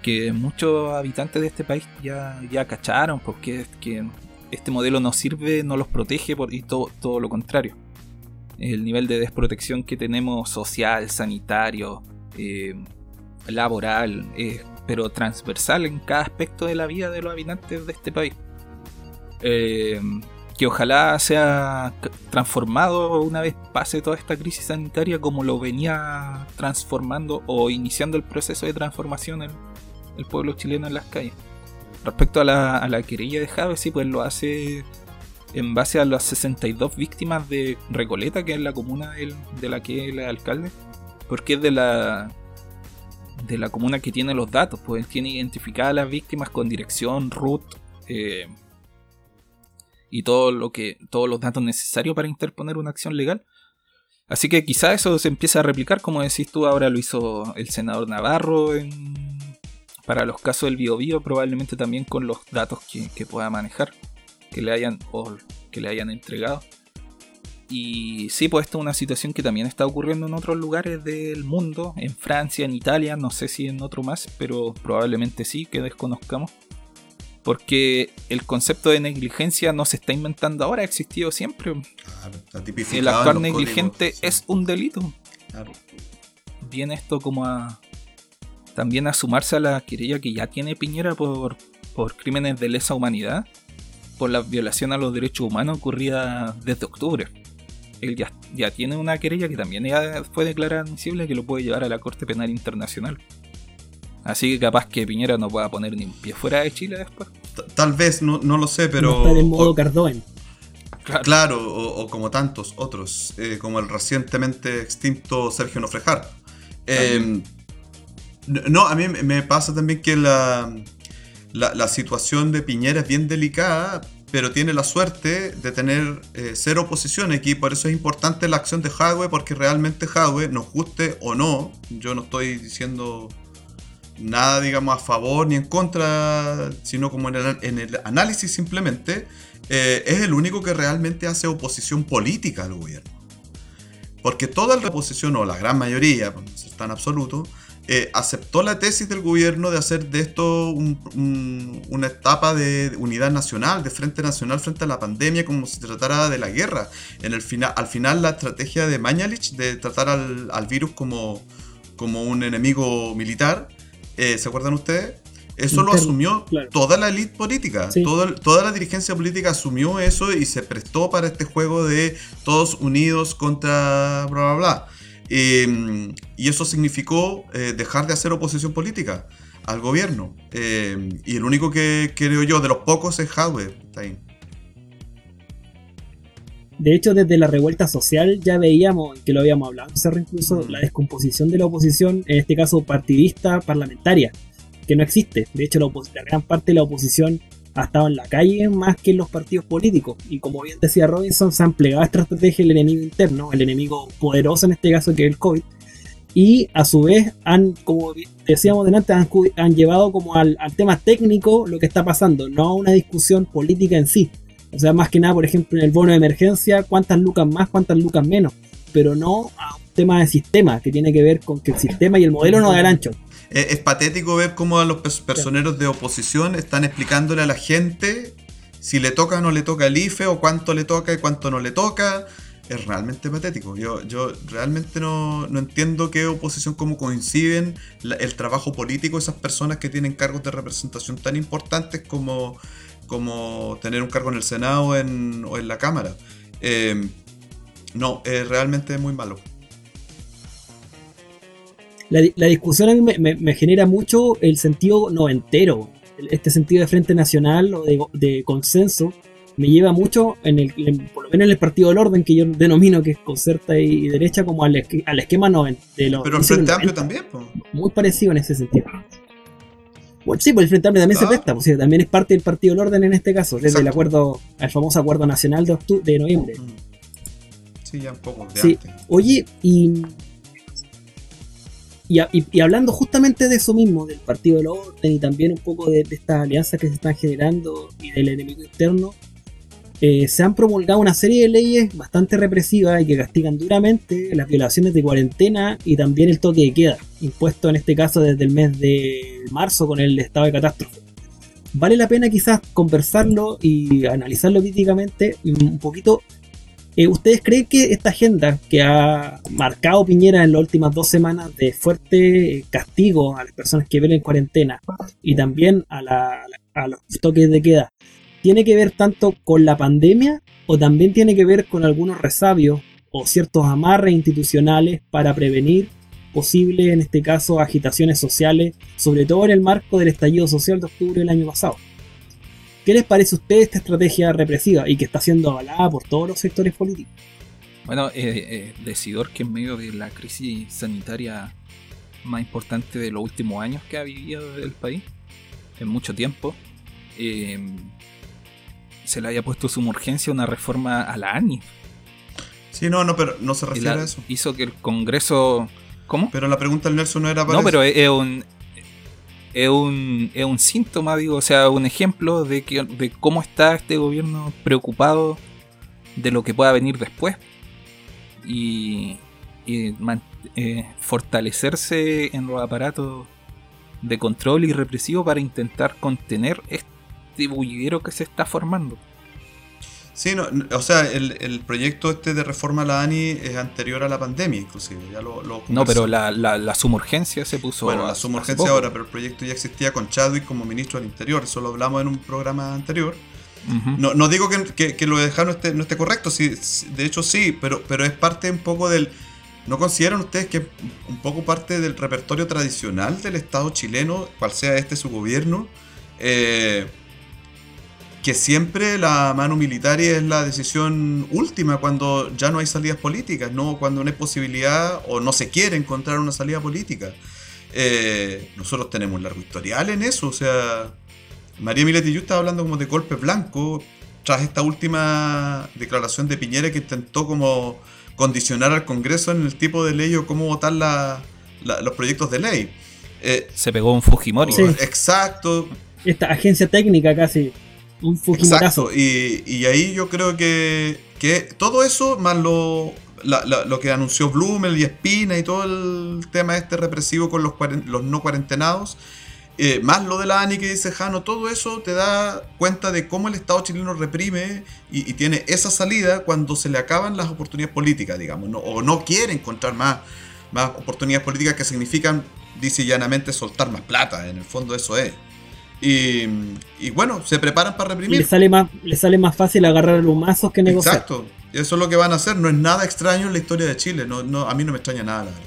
Speaker 3: que muchos habitantes de este país ya, ya cacharon, porque es que este modelo no sirve, no los protege y todo, todo lo contrario. El nivel de desprotección que tenemos social, sanitario, eh, laboral, eh, pero transversal en cada aspecto de la vida de los habitantes de este país. Eh, que ojalá sea transformado una vez pase toda esta crisis sanitaria como lo venía transformando o iniciando el proceso de transformación el, el pueblo chileno en las calles. Respecto a la, la querella de Jave, sí, pues lo hace en base a las 62 víctimas de Recoleta, que es la comuna de la que él es alcalde, porque es de la de la comuna que tiene los datos, pues tiene identificadas las víctimas con dirección, root eh, y todo lo que todos los datos necesarios para interponer una acción legal. Así que quizá eso se empieza a replicar, como decís tú, ahora lo hizo el senador Navarro en- para los casos del Biobío, probablemente también con los datos que, pueda manejar, que le hayan que le hayan entregado. Y sí, pues esta es una situación que también está ocurriendo en otros lugares del mundo, en Francia, en Italia, no sé si en otro más, pero probablemente sí, que desconozcamos. Porque el concepto de negligencia no se está inventando ahora, ha existido siempre.
Speaker 5: Claro, está tipificado
Speaker 3: El actuar negligente
Speaker 5: códigos, sí.
Speaker 3: es un delito.
Speaker 5: Claro.
Speaker 3: Viene esto como a también a sumarse a la querella que ya tiene Piñera por, por crímenes de lesa humanidad, por la violación a los derechos humanos ocurrida desde octubre. Él ya, ya tiene una querella que también ya fue declarada admisible que lo puede llevar a la Corte Penal Internacional. Así que capaz que Piñera no pueda poner ni un pie fuera de Chile después.
Speaker 5: Tal vez, no, no lo sé, pero.
Speaker 2: no estar en modo
Speaker 5: o-
Speaker 2: Cardoen.
Speaker 3: Claro.
Speaker 5: Claro, o, o como tantos otros, eh, como el recientemente extinto Sergio Nofrejar. Eh, no, a mí me- pasa también que la, la, la situación de Piñera es bien delicada, pero tiene la suerte de tener eh, cero oposición aquí, por eso es importante la acción de Jadwe, porque realmente Jadwe, nos guste o no, yo no estoy diciendo nada, digamos, a favor ni en contra, sino como en el, en el análisis simplemente, eh, es el único que realmente hace oposición política al gobierno. Porque toda la oposición, o la gran mayoría, no ser tan absoluto, eh, aceptó la tesis del gobierno de hacer de esto un- un- una etapa de unidad nacional, de frente nacional frente a la pandemia, como si tratara de la guerra. En el final, al final, la estrategia de Mañalich de tratar al, al virus como, como un enemigo militar, eh, ¿se acuerdan ustedes? Eso lo asumió
Speaker 2: claro.
Speaker 5: toda la élite política.
Speaker 2: Sí.
Speaker 5: Toda la dirigencia política asumió eso y se prestó para este juego de todos unidos contra bla bla bla. Eh, y eso significó eh, dejar de hacer oposición política al gobierno. Eh, y el único que creo yo, de los pocos, es Hadwe. Está ahí.
Speaker 2: De hecho, desde la revuelta social ya veíamos, que lo habíamos hablado, Cerro, incluso
Speaker 5: Mm.
Speaker 2: la descomposición de la oposición, en este caso partidista parlamentaria, que no existe. De hecho, la, la gran parte de la oposición ha estado en la calle más que en los partidos políticos. Y como bien decía Robinson, se han plegado a esta estrategia el enemigo interno, el enemigo poderoso en este caso que es el COVID. Y a su vez han, como decíamos delante, han, han llevado como al, al tema técnico lo que está pasando, no a una discusión política en sí. O sea, más que nada, por ejemplo, en el bono de emergencia, cuántas lucas más, cuántas lucas menos. Pero no a un tema de sistema, que tiene que ver con que el sistema y el modelo no da el ancho.
Speaker 5: Eh, es patético ver cómo a los pers- personeros de oposición están explicándole a la gente si le toca o no le toca el IFE o cuánto le toca y cuánto no le toca. Es realmente patético. Yo, yo realmente no, no entiendo qué oposición, cómo coinciden el trabajo político de esas personas que tienen cargos de representación tan importantes como, como tener un cargo en el Senado o en, o en la Cámara. Eh, no, es realmente muy malo.
Speaker 2: La, la discusión a mí me, me- me genera mucho el sentido noventero. este sentido de frente nacional o de, de consenso me lleva mucho, en el, en- por lo menos en el partido del orden que yo denomino que es concerta y derecha, como al, esque- al esquema 90. De los,
Speaker 5: Pero el Frente Amplio
Speaker 2: 90.
Speaker 5: también, po.
Speaker 2: Muy parecido en ese sentido. Bueno, sí, pues el Frente Amplio también se presta, pues también es parte del partido del orden en este caso, desde el acuerdo, el famoso acuerdo nacional de, de noviembre.
Speaker 5: Sí, ya un poco de
Speaker 2: Sí.
Speaker 5: antes.
Speaker 2: Oye, y, y, y- y hablando justamente de eso mismo, del partido del orden y también un poco de, de estas alianzas que se están generando y del enemigo interno, eh, se han promulgado una serie de leyes bastante represivas y que castigan duramente las violaciones de cuarentena y también el toque de queda, impuesto en este caso desde el mes de marzo con el estado de catástrofe. Vale la pena quizás conversarlo y analizarlo críticamente un poquito eh, ¿Ustedes creen que esta agenda que ha marcado Piñera en las últimas dos semanas de fuerte eh, castigo a las personas que viven en cuarentena y también a, la- a los toques de queda, tiene que ver tanto con la pandemia o también tiene que ver con algunos resabios o ciertos amarres institucionales para prevenir posibles, en este caso, agitaciones sociales, sobre todo en el marco del estallido social de octubre del año pasado? ¿Qué les parece a ustedes esta estrategia represiva y que está siendo avalada por todos los sectores políticos?
Speaker 3: Bueno, eh, eh, decidor que en medio de la crisis sanitaria más importante de los últimos años que ha vivido el país, en mucho tiempo, eh, se le haya puesto su urgencia una reforma a la ANI.
Speaker 5: Sí, no, no, pero no se refiere
Speaker 3: la-
Speaker 5: a eso.
Speaker 3: hizo que el Congreso... ¿Cómo?
Speaker 5: Pero la pregunta del Nelson no era para
Speaker 3: No,
Speaker 5: eso.
Speaker 3: pero es, es un... Es un, es un síntoma, digo, o sea, un ejemplo de, que, de cómo está este gobierno preocupado de lo que pueda venir después. Y, y man- eh, fortalecerse en los aparatos de control y represivo para intentar contener este bullidero que se está formando.
Speaker 5: Sí, no, o sea, el, el proyecto este de reforma a la ANI es anterior a la pandemia, inclusive. Ya lo, lo
Speaker 3: No, pero la, la, la suma urgencia se puso.
Speaker 5: Bueno, la
Speaker 3: hace-
Speaker 5: suma
Speaker 3: hace
Speaker 5: urgencia
Speaker 3: poco.
Speaker 5: ahora, pero el proyecto ya existía con Chadwick como ministro del Interior. Eso lo hablamos en un programa anterior. No, no digo que, que- que lo de no esté, no esté correcto, sí, sí, de hecho sí, pero, pero es parte un poco del... ¿No consideran ustedes que es un poco parte del repertorio tradicional del Estado chileno, cual sea este su gobierno? Eh, que siempre la mano militar es la decisión última cuando ya no hay salidas políticas, no cuando no hay posibilidad o no se quiere encontrar una salida política. Eh, nosotros tenemos un largo historial en eso, o sea, María Mileti yo estaba hablando como de golpe blanco tras esta última declaración de Piñera que intentó como condicionar al Congreso en el tipo de ley o cómo votar la- la- los proyectos de ley. Eh,
Speaker 3: Se pegó un Fujimori.
Speaker 2: Sí.
Speaker 5: Exacto,
Speaker 2: Esta agencia técnica casi, un Fujimorazo.
Speaker 5: Exacto, y, y ahí yo creo que, que todo eso, más lo, la- la- lo que anunció Blumel y Espina y todo el tema este represivo con los, los no cuarentenados, eh, más lo de la ANI que dice Jano, todo eso te da cuenta de cómo el Estado chileno reprime y, y tiene esa salida cuando se le acaban las oportunidades políticas, digamos, ¿no? o no quiere encontrar más, más oportunidades políticas que significan, dice llanamente, soltar más plata, en el fondo eso es. Y, y bueno, se preparan para reprimir.
Speaker 2: le sale más, le sale más fácil agarrar los mazos que negociar.
Speaker 5: Exacto. Y eso es lo que van a hacer. No es nada extraño en la historia de Chile. No, no, a mí no me extraña nada, la verdad.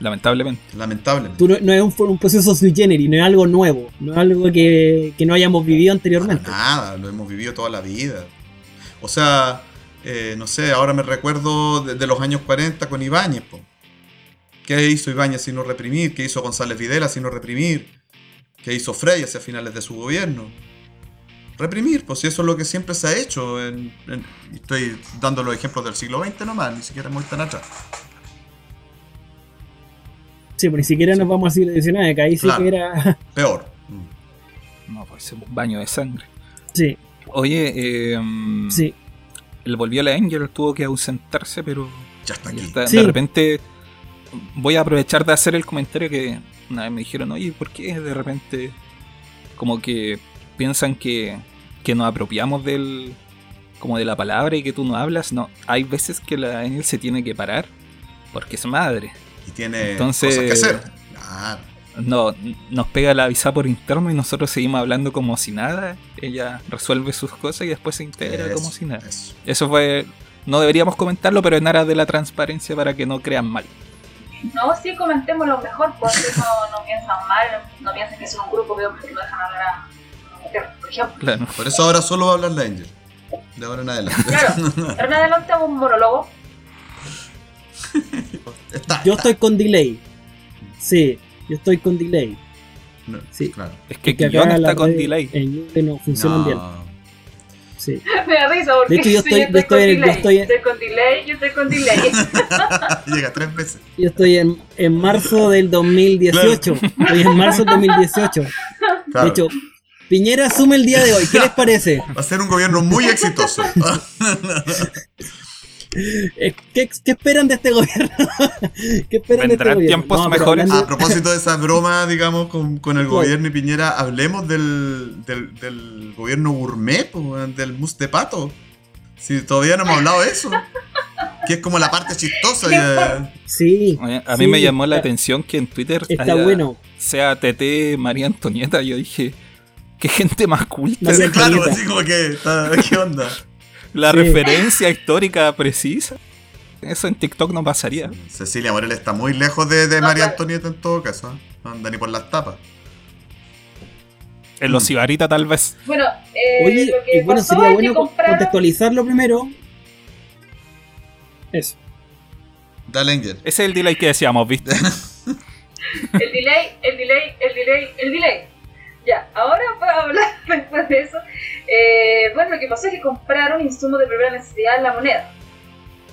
Speaker 3: Lamentablemente.
Speaker 5: Lamentablemente.
Speaker 2: Tú no, no es un, un proceso sui generis, no es algo nuevo, no es algo que, que no hayamos vivido
Speaker 5: Para
Speaker 2: anteriormente.
Speaker 5: nada, lo hemos vivido toda la vida. O sea, eh, no sé, ahora me recuerdo de, de los años 40 con Ibáñez. po. ¿Qué hizo Ibáñez sino reprimir? ¿Qué hizo González Videla sino reprimir? ¿Qué hizo Frey hacia finales de su gobierno? Reprimir, pues si eso es lo que siempre se ha hecho. en- en- y estoy dando los ejemplos del siglo XX nomás, ni siquiera muy tan atrás.
Speaker 2: Sí, pues ni siquiera nos vamos al siglo XIX, que ahí sí que era.
Speaker 5: Peor.
Speaker 3: No, pues es un baño de sangre.
Speaker 2: Sí,
Speaker 3: Oye, eh,
Speaker 2: sí.
Speaker 3: él volvió a la Angel, tuvo que ausentarse, pero
Speaker 5: Ya está
Speaker 3: ya
Speaker 5: aquí.
Speaker 3: está.
Speaker 2: Sí.
Speaker 3: de repente voy a aprovechar de hacer el comentario que una vez me dijeron, oye, ¿por qué de repente como que piensan que, que nos apropiamos del como de la palabra y que tú no hablas? No, hay veces que la Angel se tiene que parar porque es madre.
Speaker 5: Y tiene
Speaker 3: Entonces-
Speaker 5: cosas que hacer.
Speaker 3: No, nos pega la visa por interno y nosotros seguimos hablando como si nada. Ella resuelve sus cosas y después se integra como si nada.
Speaker 5: eso.
Speaker 3: Eso fue. No deberíamos comentarlo, pero en aras de la transparencia para que no crean mal.
Speaker 4: No, sí, comentemos lo mejor, pues así no, no piensan mal, no piensen que es un grupo de hombres que no dejan hablar a una mujer, por ejemplo.
Speaker 3: Claro.
Speaker 5: Por eso ahora solo va a hablar la Angel. De ahora en adelante.
Speaker 4: Claro, ahora en adelante hago un monólogo.
Speaker 5: Está,
Speaker 2: Yo estoy con delay. Sí, yo estoy con delay.
Speaker 5: No,
Speaker 2: Sí.
Speaker 5: Claro.
Speaker 3: Es que
Speaker 2: Porque acá
Speaker 3: está con delay.
Speaker 2: En Ñuble no funcionan bien. Sí.
Speaker 4: Me da risa porque
Speaker 2: De hecho, yo estoy- yo estoy
Speaker 4: con
Speaker 2: en- yo
Speaker 4: delay.
Speaker 2: en-
Speaker 4: estoy con delay, yo estoy con delay.
Speaker 5: Llega tres veces.
Speaker 2: Yo estoy en, en marzo del 2018. Estoy en marzo del 2018.
Speaker 5: Claro.
Speaker 2: De hecho, Piñera asume el día de hoy. ¿Qué les parece?
Speaker 5: Va a ser un gobierno muy exitoso.
Speaker 2: Eh, ¿Qué, qué esperan de este gobierno? ¿Qué esperan de este gobierno?
Speaker 3: tiempos mejores.
Speaker 2: hablando-
Speaker 5: A propósito de esa broma, digamos, con, con el gobierno y Piñera, hablemos del, del, del gobierno gourmet, del mousse de pato. Si todavía no hemos hablado de eso. Que es como la parte chistosa. ya.
Speaker 2: Sí.
Speaker 3: A
Speaker 2: sí,
Speaker 3: mí me llamó la atención que en Twitter
Speaker 2: Está
Speaker 3: haya-
Speaker 2: bueno.
Speaker 3: sea TT María Antonieta. Yo dije, qué gente más culta.
Speaker 5: Sí, claro, así como que, ¿qué onda?
Speaker 3: La
Speaker 2: Sí.
Speaker 3: referencia histórica precisa. Eso en TikTok no pasaría.
Speaker 5: Cecilia Morel está muy lejos de, de
Speaker 4: No,
Speaker 5: María. Antonieta en todo caso. ¿eh? No anda ni por las tapas.
Speaker 3: En los Sibarita tal vez.
Speaker 4: Bueno, eh,
Speaker 2: Oye,
Speaker 4: lo que
Speaker 2: y bueno,
Speaker 4: pasó
Speaker 2: sería bueno
Speaker 4: compraron...
Speaker 2: contextualizarlo primero. Eso.
Speaker 5: Dale, Angel.
Speaker 3: Ese es el delay que decíamos, ¿viste?
Speaker 4: El delay, el delay, el delay, el delay. Ya, ahora para hablar después de eso. eh, bueno, lo que pasó es que compraron insumos de primera necesidad en la moneda.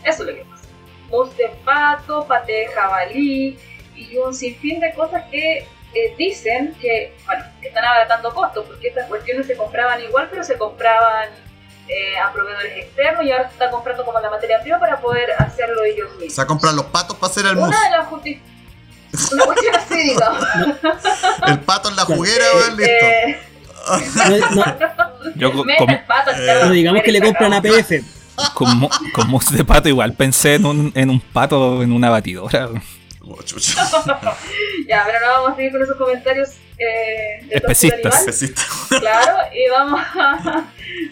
Speaker 4: Eso es lo que pasó. Mousse de pato, paté de jabalí y un sinfín de cosas que eh, dicen que, bueno, que están abaratando costos, porque estas cuestiones se compraban igual, pero se compraban eh, a proveedores externos y ahora se está comprando como la materia prima para poder hacerlo ellos mismos.
Speaker 5: Se va a comprar los patos para hacer el mousse.
Speaker 4: Una de las justi- Una cuestión así, digamos.
Speaker 5: El pato en la juguera, weón, listo.
Speaker 4: Eh,
Speaker 2: No, no-
Speaker 3: Yo como,
Speaker 4: el pato,
Speaker 5: Eh,
Speaker 2: digamos que le compran APF.
Speaker 3: con, mo- con mousse de pato igual pensé en un, en un pato en una batidora.
Speaker 5: Oh.
Speaker 4: Ya, pero no vamos a seguir con esos comentarios eh, de
Speaker 3: Especistas.
Speaker 4: Claro, y vamos a,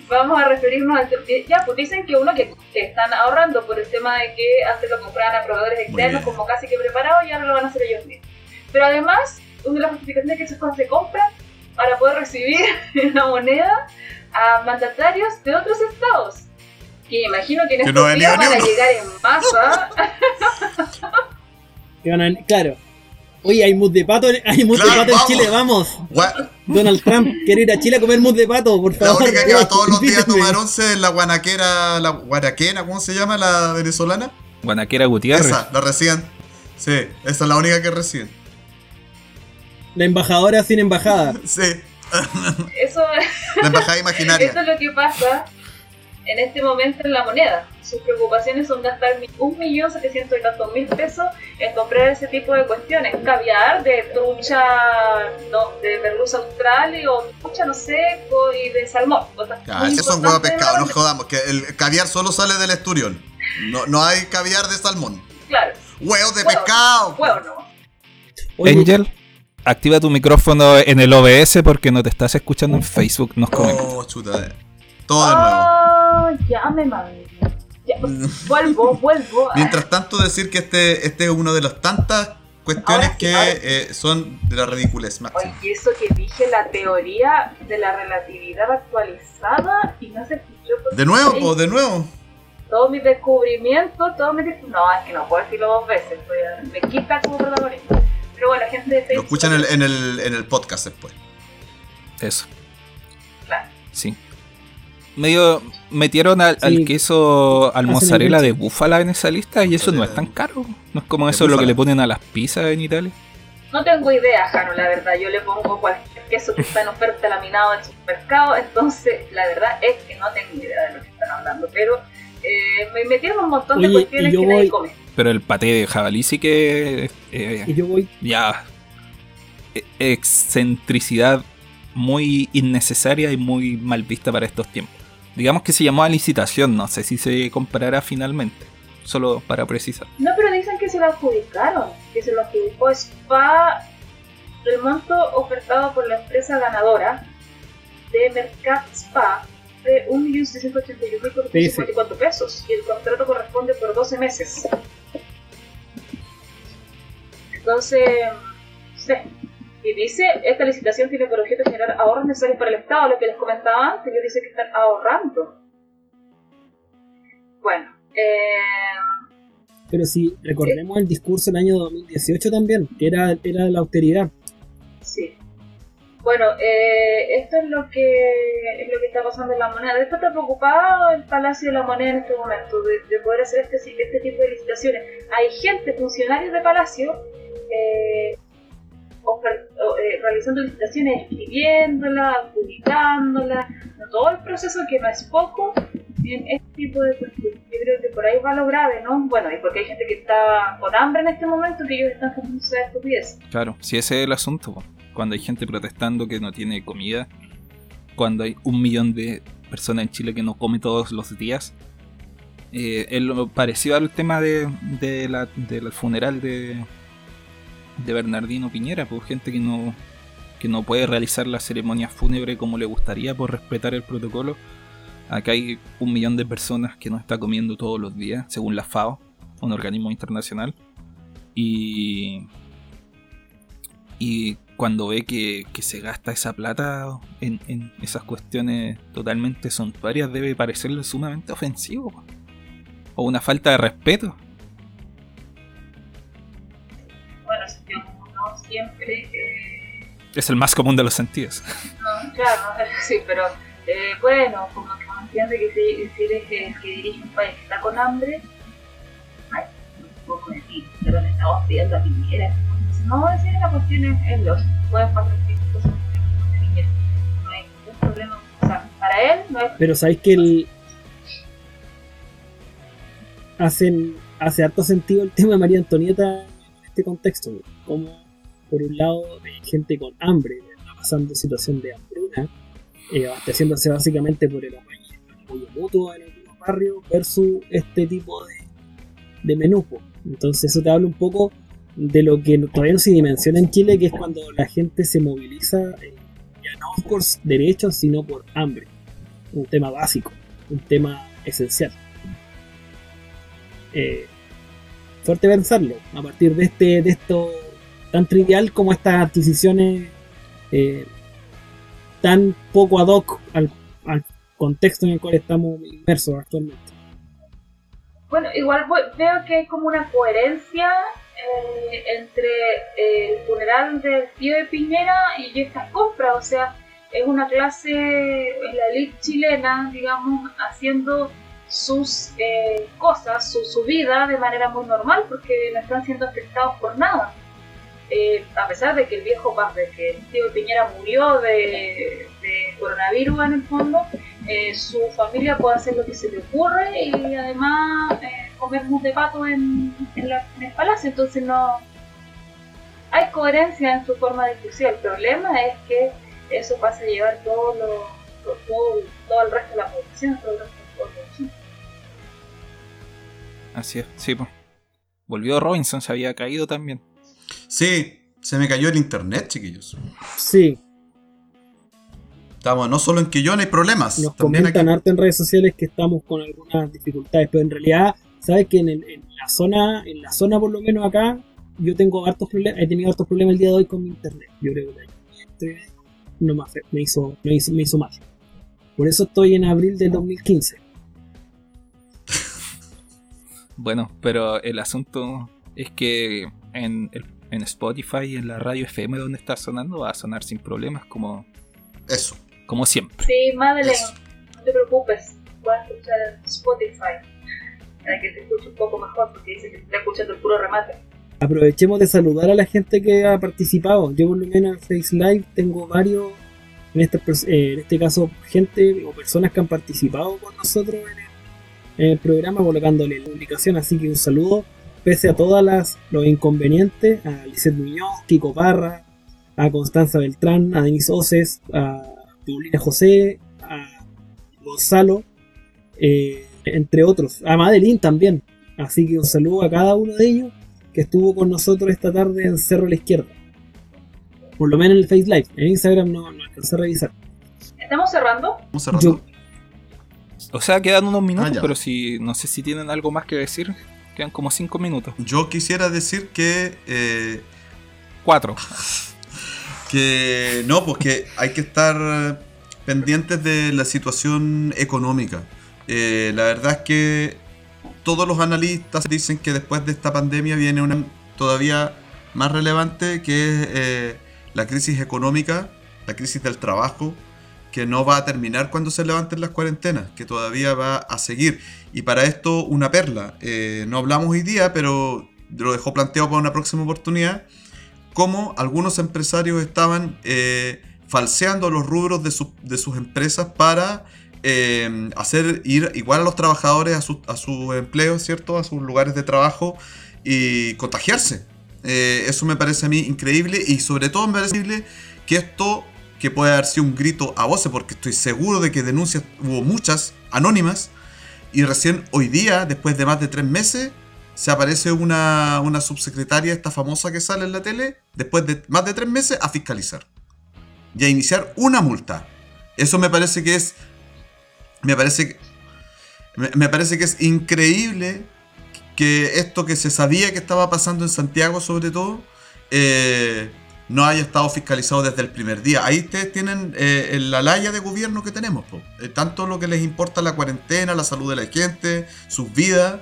Speaker 4: vamos a referirnos al. Ya, pues dicen que uno que, que están ahorrando por el tema de que antes lo compraban a proveedores externos como casi que preparados y ahora lo van a hacer ellos mismos. Pero además, una de las justificaciones es que esas cosas se compran para poder recibir la moneda a mandatarios de otros estados. Que imagino que en estos
Speaker 5: no
Speaker 4: días van a llegar en masa
Speaker 2: Que van a- claro. Oye, hay mousse de pato, hay
Speaker 5: Claro,
Speaker 2: de pato en. Chile, vamos. Donald Trump quiere ir a Chile a comer mousse de pato, por
Speaker 5: La
Speaker 2: favor.
Speaker 5: única que va todos los días a tomar once es la guanaquera, la guaraquena, ¿cómo se llama? La venezolana.
Speaker 3: Guanaquera Gutiérrez.
Speaker 5: Esa, la reciben. Sí, esa es la única que reciben.
Speaker 2: La embajadora sin embajada.
Speaker 5: Sí,
Speaker 4: Eso,
Speaker 5: la embajada
Speaker 4: eso
Speaker 5: imaginaria.
Speaker 4: es lo que pasa en este momento en la moneda. Sus preocupaciones son gastar mi- un millón setecientos y tantos mil pesos en comprar ese tipo de cuestiones. Caviar de trucha, no, de merluza austral y- o trucha, no sé, y de salmón. muy
Speaker 5: ese son huevos de pescado, no jodamos, que el caviar solo sale del esturión. No, no hay caviar de salmón.
Speaker 4: Claro,
Speaker 5: Huevos de
Speaker 4: Huevos.
Speaker 5: pescado.
Speaker 4: huevo no.
Speaker 2: Oye,
Speaker 3: Angel, activa tu micrófono en el OBS porque no te estás escuchando en Facebook. Nos.
Speaker 5: Oh, chuta. eh. Todo de nuevo.
Speaker 4: Ah, ya me mandé. Ya, vuelvo, vuelvo.
Speaker 5: Mientras tanto, decir que este, este es uno de las tantas cuestiones
Speaker 4: sí,
Speaker 5: que eh, son de la ridiculez máxima.
Speaker 4: Oye, eso que dije, la teoría de la relatividad actualizada y no se escuchó. por
Speaker 5: De nuevo, po, de nuevo.
Speaker 4: Todos mis descubrimientos, todos mis... No, es que no puedo decirlo dos veces, voy a- me quita como protagonista. Pero bueno, gente de
Speaker 5: Lo
Speaker 4: Facebook...
Speaker 5: escuchan en el, en el, en el podcast después.
Speaker 3: Eso.
Speaker 4: Claro.
Speaker 3: Sí. Medio metieron al, queso al
Speaker 2: Hacen
Speaker 3: mozzarella
Speaker 2: el
Speaker 3: de búfala en esa lista y eso no es tan caro. No es como eso lo que le ponen a las pizzas en Italia.
Speaker 4: No tengo idea, Jano, la verdad. Yo le pongo cualquier queso que está en oferta laminado en el supermercado, entonces la verdad es que no tengo idea de lo que están hablando. Pero eh, me metieron un montón de cuestiones que nadie
Speaker 2: voy-
Speaker 4: come.
Speaker 3: Pero el paté de jabalí sí que eh,
Speaker 2: y yo voy.
Speaker 3: ya e- excentricidad muy innecesaria y muy mal vista para estos tiempos. Digamos que se llamó a licitación, no sé si se comprará finalmente. Solo para precisar.
Speaker 4: No, pero dicen que se lo adjudicaron, que se lo adjudicó Spa del monto ofertado por la empresa ganadora de Mercat Spa de 1.681.454 pesos y el contrato corresponde por 12 meses. Entonces, no sé. Y dice, esta licitación tiene por objeto generar ahorros necesarios para el Estado, lo que les comentaba antes, que dice que están ahorrando. Bueno, eh,
Speaker 2: Pero si recordemos el discurso del año 2018 también, que era, era la austeridad.
Speaker 4: Sí. Bueno, eh, esto es lo que es lo que está pasando en la moneda. ¿De esto está preocupado el Palacio de la Moneda en este momento? De, de poder hacer este, este tipo de licitaciones. Hay gente, funcionarios de Palacio, eh, eh, realizando licitaciones, escribiéndolas, publicándolas, no, todo el proceso que no es poco en este tipo de cuestiones. Yo creo que por ahí va lo grave, ¿no? Bueno, y porque hay gente que está con hambre en este momento que ellos están haciendo esa estupidez.
Speaker 3: Claro, si ese es el asunto, cuando hay gente protestando que no tiene comida, cuando hay un millón de personas en Chile que no come todos los días, eh, parecido al tema de, de la, del funeral de, de Bernardino Piñera, pues gente que no, que no puede realizar la ceremonia fúnebre como le gustaría por respetar el protocolo. Acá hay un millón de personas que no está comiendo todos los días, según la FAO, un organismo internacional. Y y cuando ve que, que se gasta esa plata en, en esas cuestiones totalmente suntuarias, debe parecerle sumamente ofensivo. O una falta de respeto.
Speaker 4: Siempre. eh,
Speaker 3: Es el más común de los sentidos.
Speaker 4: no, claro, sí, pero eh, bueno, como que uno entiende que si, si eres el que dirige un país que está con hambre, ay, un poco de ti, pero le estamos pidiendo a Piñera. No, si la cuestión es, es lógica, pueden pasar cosas con Piñera, no hay ningún problema. O sea, para él no es
Speaker 2: Pero sabéis que el... hacen, hace harto sentido el tema de María Antonieta en este contexto. Como, por un lado, hay gente con hambre, pasando situación de hambruna, eh, abasteciéndose básicamente por el apoyo, el apoyo mutuo en algunos barrios, versus este tipo de, de menú. Entonces, eso te habla un poco de lo que todavía no se dimensiona en Chile, que es cuando la gente se moviliza, eh, ya no por derechos, sino por hambre un tema básico, un tema esencial. Eh, fuerte pensarlo, a partir de este, de esto tan trivial como estas adquisiciones eh, tan poco ad hoc al, contexto en el cual estamos inmersos actualmente.
Speaker 4: Bueno, igual voy- veo que hay como una coherencia eh, entre eh, el funeral del tío de Piñera y estas compras. O sea, es una clase, la elite chilena, digamos, haciendo sus eh, cosas, su vida de manera muy normal porque no están siendo afectados por nada. Eh, a pesar de que el viejo, de que el tío Piñera murió de, coronavirus en el fondo, eh, su familia puede hacer lo que se le ocurre y además eh, comer mousse de pato en, la- en el palacio. Entonces no hay coherencia en su forma de discusión. El problema es que eso pasa a llevar todo, lo, to- todo, el resto de la población, todo el resto del pueblo.
Speaker 3: Así es, sí, pues. Volvió Robinson, se había caído también.
Speaker 5: Sí, se me cayó el internet, chiquillos.
Speaker 2: Sí,
Speaker 5: Estamos no solo en Quillón hay problemas.
Speaker 2: nos
Speaker 5: también
Speaker 2: comentan
Speaker 5: aquí.
Speaker 2: harto en redes sociales que estamos con algunas dificultades, pero en realidad, sabes que en, el- en la zona, en la zona por lo menos acá, yo tengo hartos problemas, he tenido hartos problemas el día de hoy con mi internet. Yo creo que este no me, afe- me hizo, me hizo, me hizo mal. Por eso estoy en abril del 2015.
Speaker 3: Bueno, pero el asunto es que en, el- en Spotify y en la radio FM donde está sonando va a sonar sin problemas como,
Speaker 5: Eso.
Speaker 3: como siempre.
Speaker 4: Sí, Madeleine,
Speaker 5: Eso.
Speaker 4: no te preocupes, puedes escuchar en Spotify para que te escuche un poco mejor porque dice que te está escuchando el puro remate.
Speaker 2: Aprovechemos de saludar a la gente que ha participado. Yo por lo menos en Face Live tengo varios, en este, en este caso, gente o personas que han participado con nosotros en el, en el programa colocándole la publicación. Así que un saludo, pese a todas las los inconvenientes, a Lizeth Muñoz, Kiko Parra, a Constanza Beltrán, a Denis Oces, a Paulina José, a Gonzalo, eh, entre otros, a Madeline también. Así que un saludo a cada uno de ellos que estuvo con nosotros esta tarde en Cerro a la Izquierda. Por lo menos en el Face Live. En Instagram no, no alcancé a revisar.
Speaker 4: ¿Estamos cerrando?
Speaker 5: Vamos cerrando.
Speaker 2: Yo,
Speaker 3: O sea, quedan unos minutos,
Speaker 5: Ah,
Speaker 3: pero si no sé si tienen algo más que decir, quedan como cinco minutos.
Speaker 5: Yo quisiera decir que eh,
Speaker 3: Cuatro.
Speaker 5: Que no, pues que hay que estar pendientes de la situación económica. Eh, la verdad es que todos los analistas dicen que después de esta pandemia viene una todavía más relevante que es eh, la crisis económica, la crisis del trabajo, que no va a terminar cuando se levanten las cuarentenas, que todavía va a seguir. Y para esto una perla. Eh, no hablamos hoy día, pero lo dejó planteado para una próxima oportunidad, cómo algunos empresarios estaban eh, falseando los rubros de, de sus empresas para eh, hacer ir igual a los trabajadores a, su- a sus empleos, ¿cierto? A sus lugares de trabajo y contagiarse. Eso me parece a mí increíble y sobre todo me parece increíble que esto, que puede haber sido un grito a voces, porque estoy seguro de que denuncias hubo muchas anónimas, y recién hoy día, después de más de tres meses, se aparece una, una subsecretaria, esta famosa que sale en la tele, después de más de tres meses, a fiscalizar. Y a iniciar una multa. Eso me parece que es... Me parece que... Me, parece que es increíble que esto que se sabía que estaba pasando en Santiago sobre todo, eh, no haya estado fiscalizado desde el primer día. Ahí ustedes tienen eh, la laya de gobierno que tenemos. Eh, tanto lo que les importa la cuarentena, la salud de la gente, sus vidas,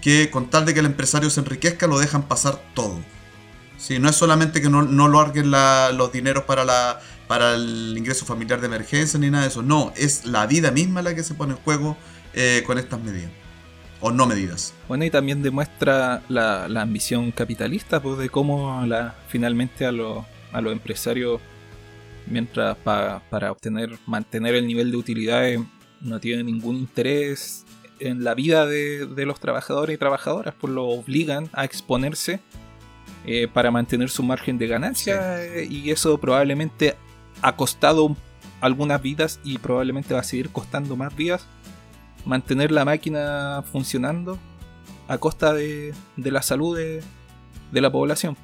Speaker 5: que con tal de que el empresario se enriquezca lo dejan pasar todo. Sí, no es solamente que no, no larguen la- los dineros para, la, para el ingreso familiar de emergencia ni nada de eso, no, es la vida misma la que se pone en juego eh, con estas medidas. O no medidas.
Speaker 3: Bueno, y también demuestra la, la ambición capitalista, pues, de cómo la, finalmente a, los a los empresarios, mientras pa- para obtener, mantener el nivel de utilidades, no tienen ningún interés en la vida de, de los trabajadores y trabajadoras, pues lo obligan a exponerse eh, para mantener su margen de ganancia, eh, y eso probablemente ha costado algunas vidas y probablemente va a seguir costando más vidas mantener la máquina funcionando a costa de, de la salud de, de la población.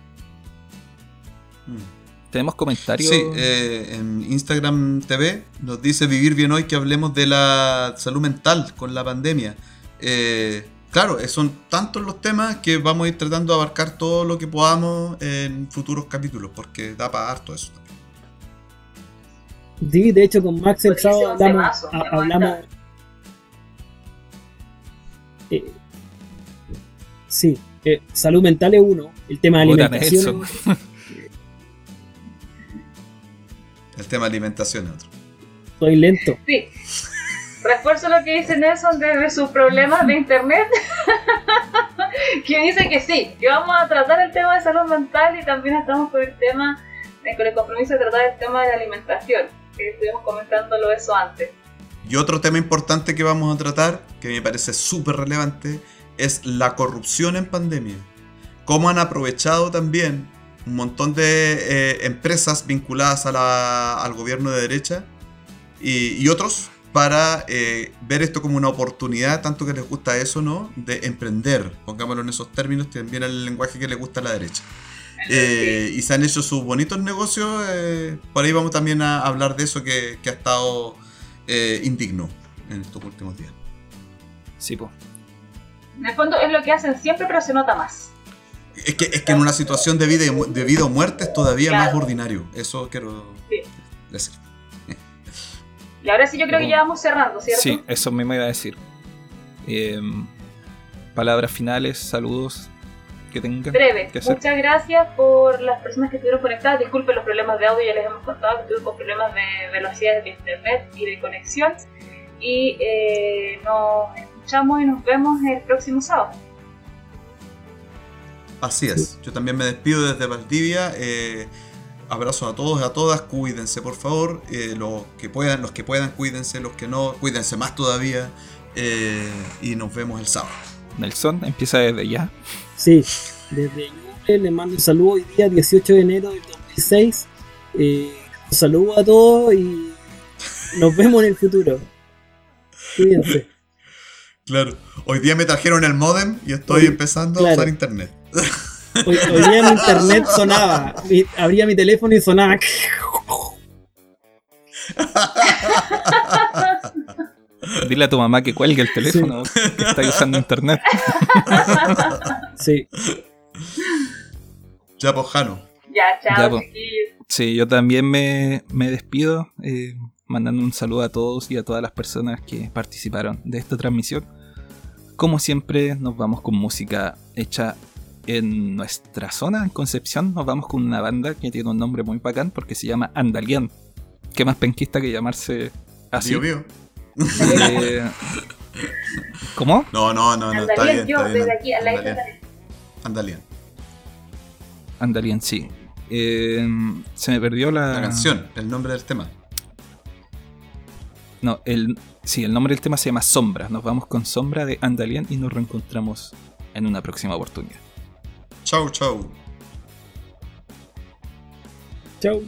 Speaker 3: Tenemos comentarios.
Speaker 5: Sí, eh, en Instagram TV nos dice Vivir Bien Hoy que hablemos de la salud mental con la pandemia. Eh, claro, eh, son tantos los temas que vamos a ir tratando de abarcar todo lo que podamos en futuros capítulos, porque da para harto eso.
Speaker 2: Sí, de hecho con Max el sábado hablamos Eh, sí, eh, salud mental es uno, el tema de
Speaker 3: Puta,
Speaker 2: alimentación
Speaker 3: Nelson.
Speaker 5: El tema de alimentación es otro.
Speaker 2: estoy lento.
Speaker 4: Sí. Refuerzo lo que dice Nelson desde sus problemas de internet. que dice que sí, que vamos a tratar el tema de salud mental y también estamos con el tema, eh, con el compromiso de tratar el tema de la alimentación. Que estuvimos comentándolo eso antes.
Speaker 5: Y otro tema importante que vamos a tratar, que me parece súper relevante, es la corrupción en pandemia. Cómo han aprovechado también un montón de eh, empresas vinculadas a la- al gobierno de derecha y, y otros para eh, ver esto como una oportunidad, tanto que les gusta eso, ¿no? De emprender, pongámoslo en esos términos, también el lenguaje que les gusta a la derecha. Eh, y se han hecho sus bonitos negocios, por ahí vamos también a hablar de eso que, que ha estado eh, indigno en estos últimos días.
Speaker 3: Sí, po.
Speaker 4: En el fondo es lo que hacen siempre, pero se nota más.
Speaker 5: Es que, es que en una situación de vida, y mu- de vida o muerte es todavía
Speaker 4: Claro.
Speaker 5: más ordinario. Eso quiero
Speaker 4: Sí.
Speaker 5: decir.
Speaker 4: Y ahora sí yo creo que ya vamos cerrando, ¿cierto?
Speaker 3: Sí, eso me iba a decir. Em, palabras finales, saludos que tengan
Speaker 4: Breve.
Speaker 3: que hacer.
Speaker 4: Muchas gracias por las personas que estuvieron conectadas. Disculpen los problemas de audio, ya les hemos contado que tuvimos problemas de velocidad de internet y de conexión. Y eh, nos escuchamos y nos vemos el próximo sábado.
Speaker 5: Así es. Yo también me despido desde Valdivia. eh, abrazos a todos y a todas. Cuídense, por favor. eh, los que puedan, los que puedan, cuídense. Los que no, cuídense más todavía. eh, y nos vemos el sábado.
Speaker 3: Nelson, empieza desde ya.
Speaker 2: Sí, desde Ñuble les mando un saludo hoy día 18 de enero del 2006. Eh, un saludo a todos y nos vemos en el futuro. Cuídense.
Speaker 5: Claro. Hoy día me trajeron el modem y estoy
Speaker 2: Hoy-
Speaker 5: empezando a usar internet.
Speaker 2: Hoy, hoy día mi internet sonaba. Mi- abría mi teléfono y sonaba.
Speaker 3: Dile a tu mamá que cuelgue el teléfono, que está usando internet.
Speaker 2: Sí.
Speaker 5: Ya, pues, Jano.
Speaker 4: Ya, chao,
Speaker 3: Ya,
Speaker 4: chiquillos.
Speaker 3: Sí, yo también me, me despido, eh, mandando un saludo a todos y a todas las personas que participaron de esta transmisión. Como siempre, nos vamos con música hecha en nuestra zona, en Concepción. Nos vamos con una banda que tiene un nombre muy bacán porque se llama Andalien. ¿Qué más penquista que llamarse así?
Speaker 5: Bio, bio.
Speaker 3: Eh, ¿Cómo?
Speaker 5: No, no, no, no, está
Speaker 4: Andalien,
Speaker 5: bien.
Speaker 4: yo
Speaker 5: está bien.
Speaker 4: desde aquí.
Speaker 5: Andalien. Andalien,
Speaker 3: sí. Eh, se me perdió la,
Speaker 5: La canción, el nombre del tema.
Speaker 3: No, el, sí, el nombre del tema se llama Sombra. Nos vamos con Sombra de Andalien y nos reencontramos en una próxima oportunidad.
Speaker 5: Chau, chau.
Speaker 1: Chau.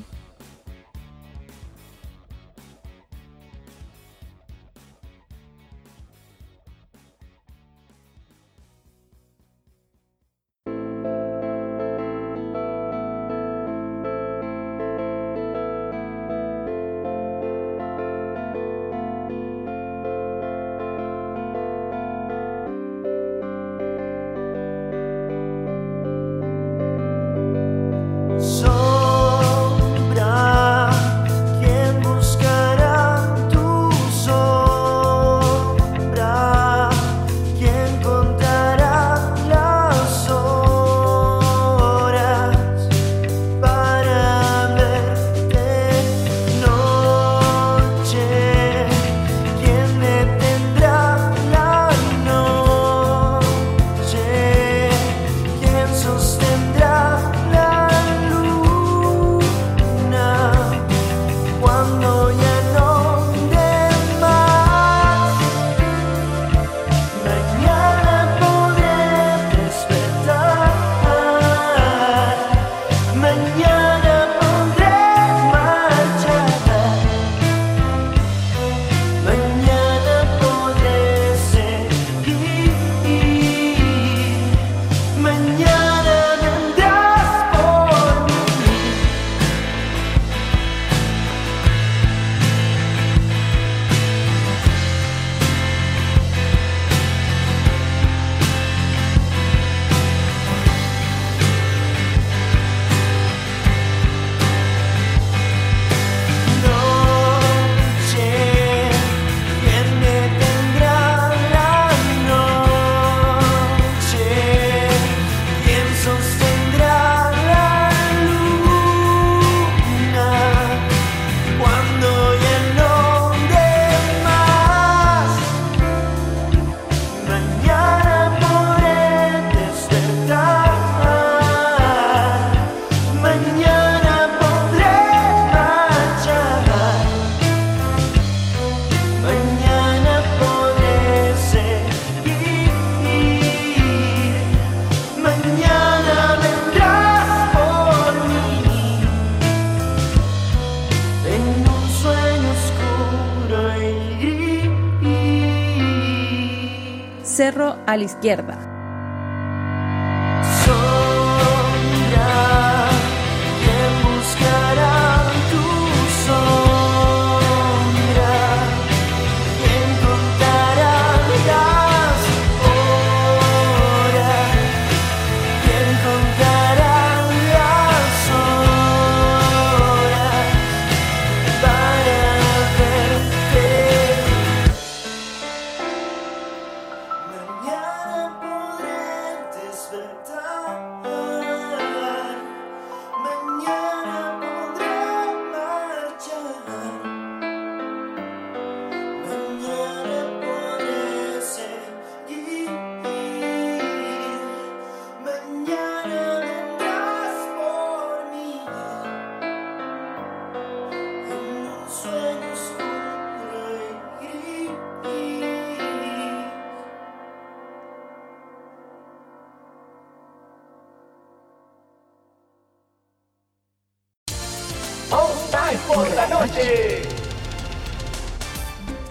Speaker 7: A la izquierda.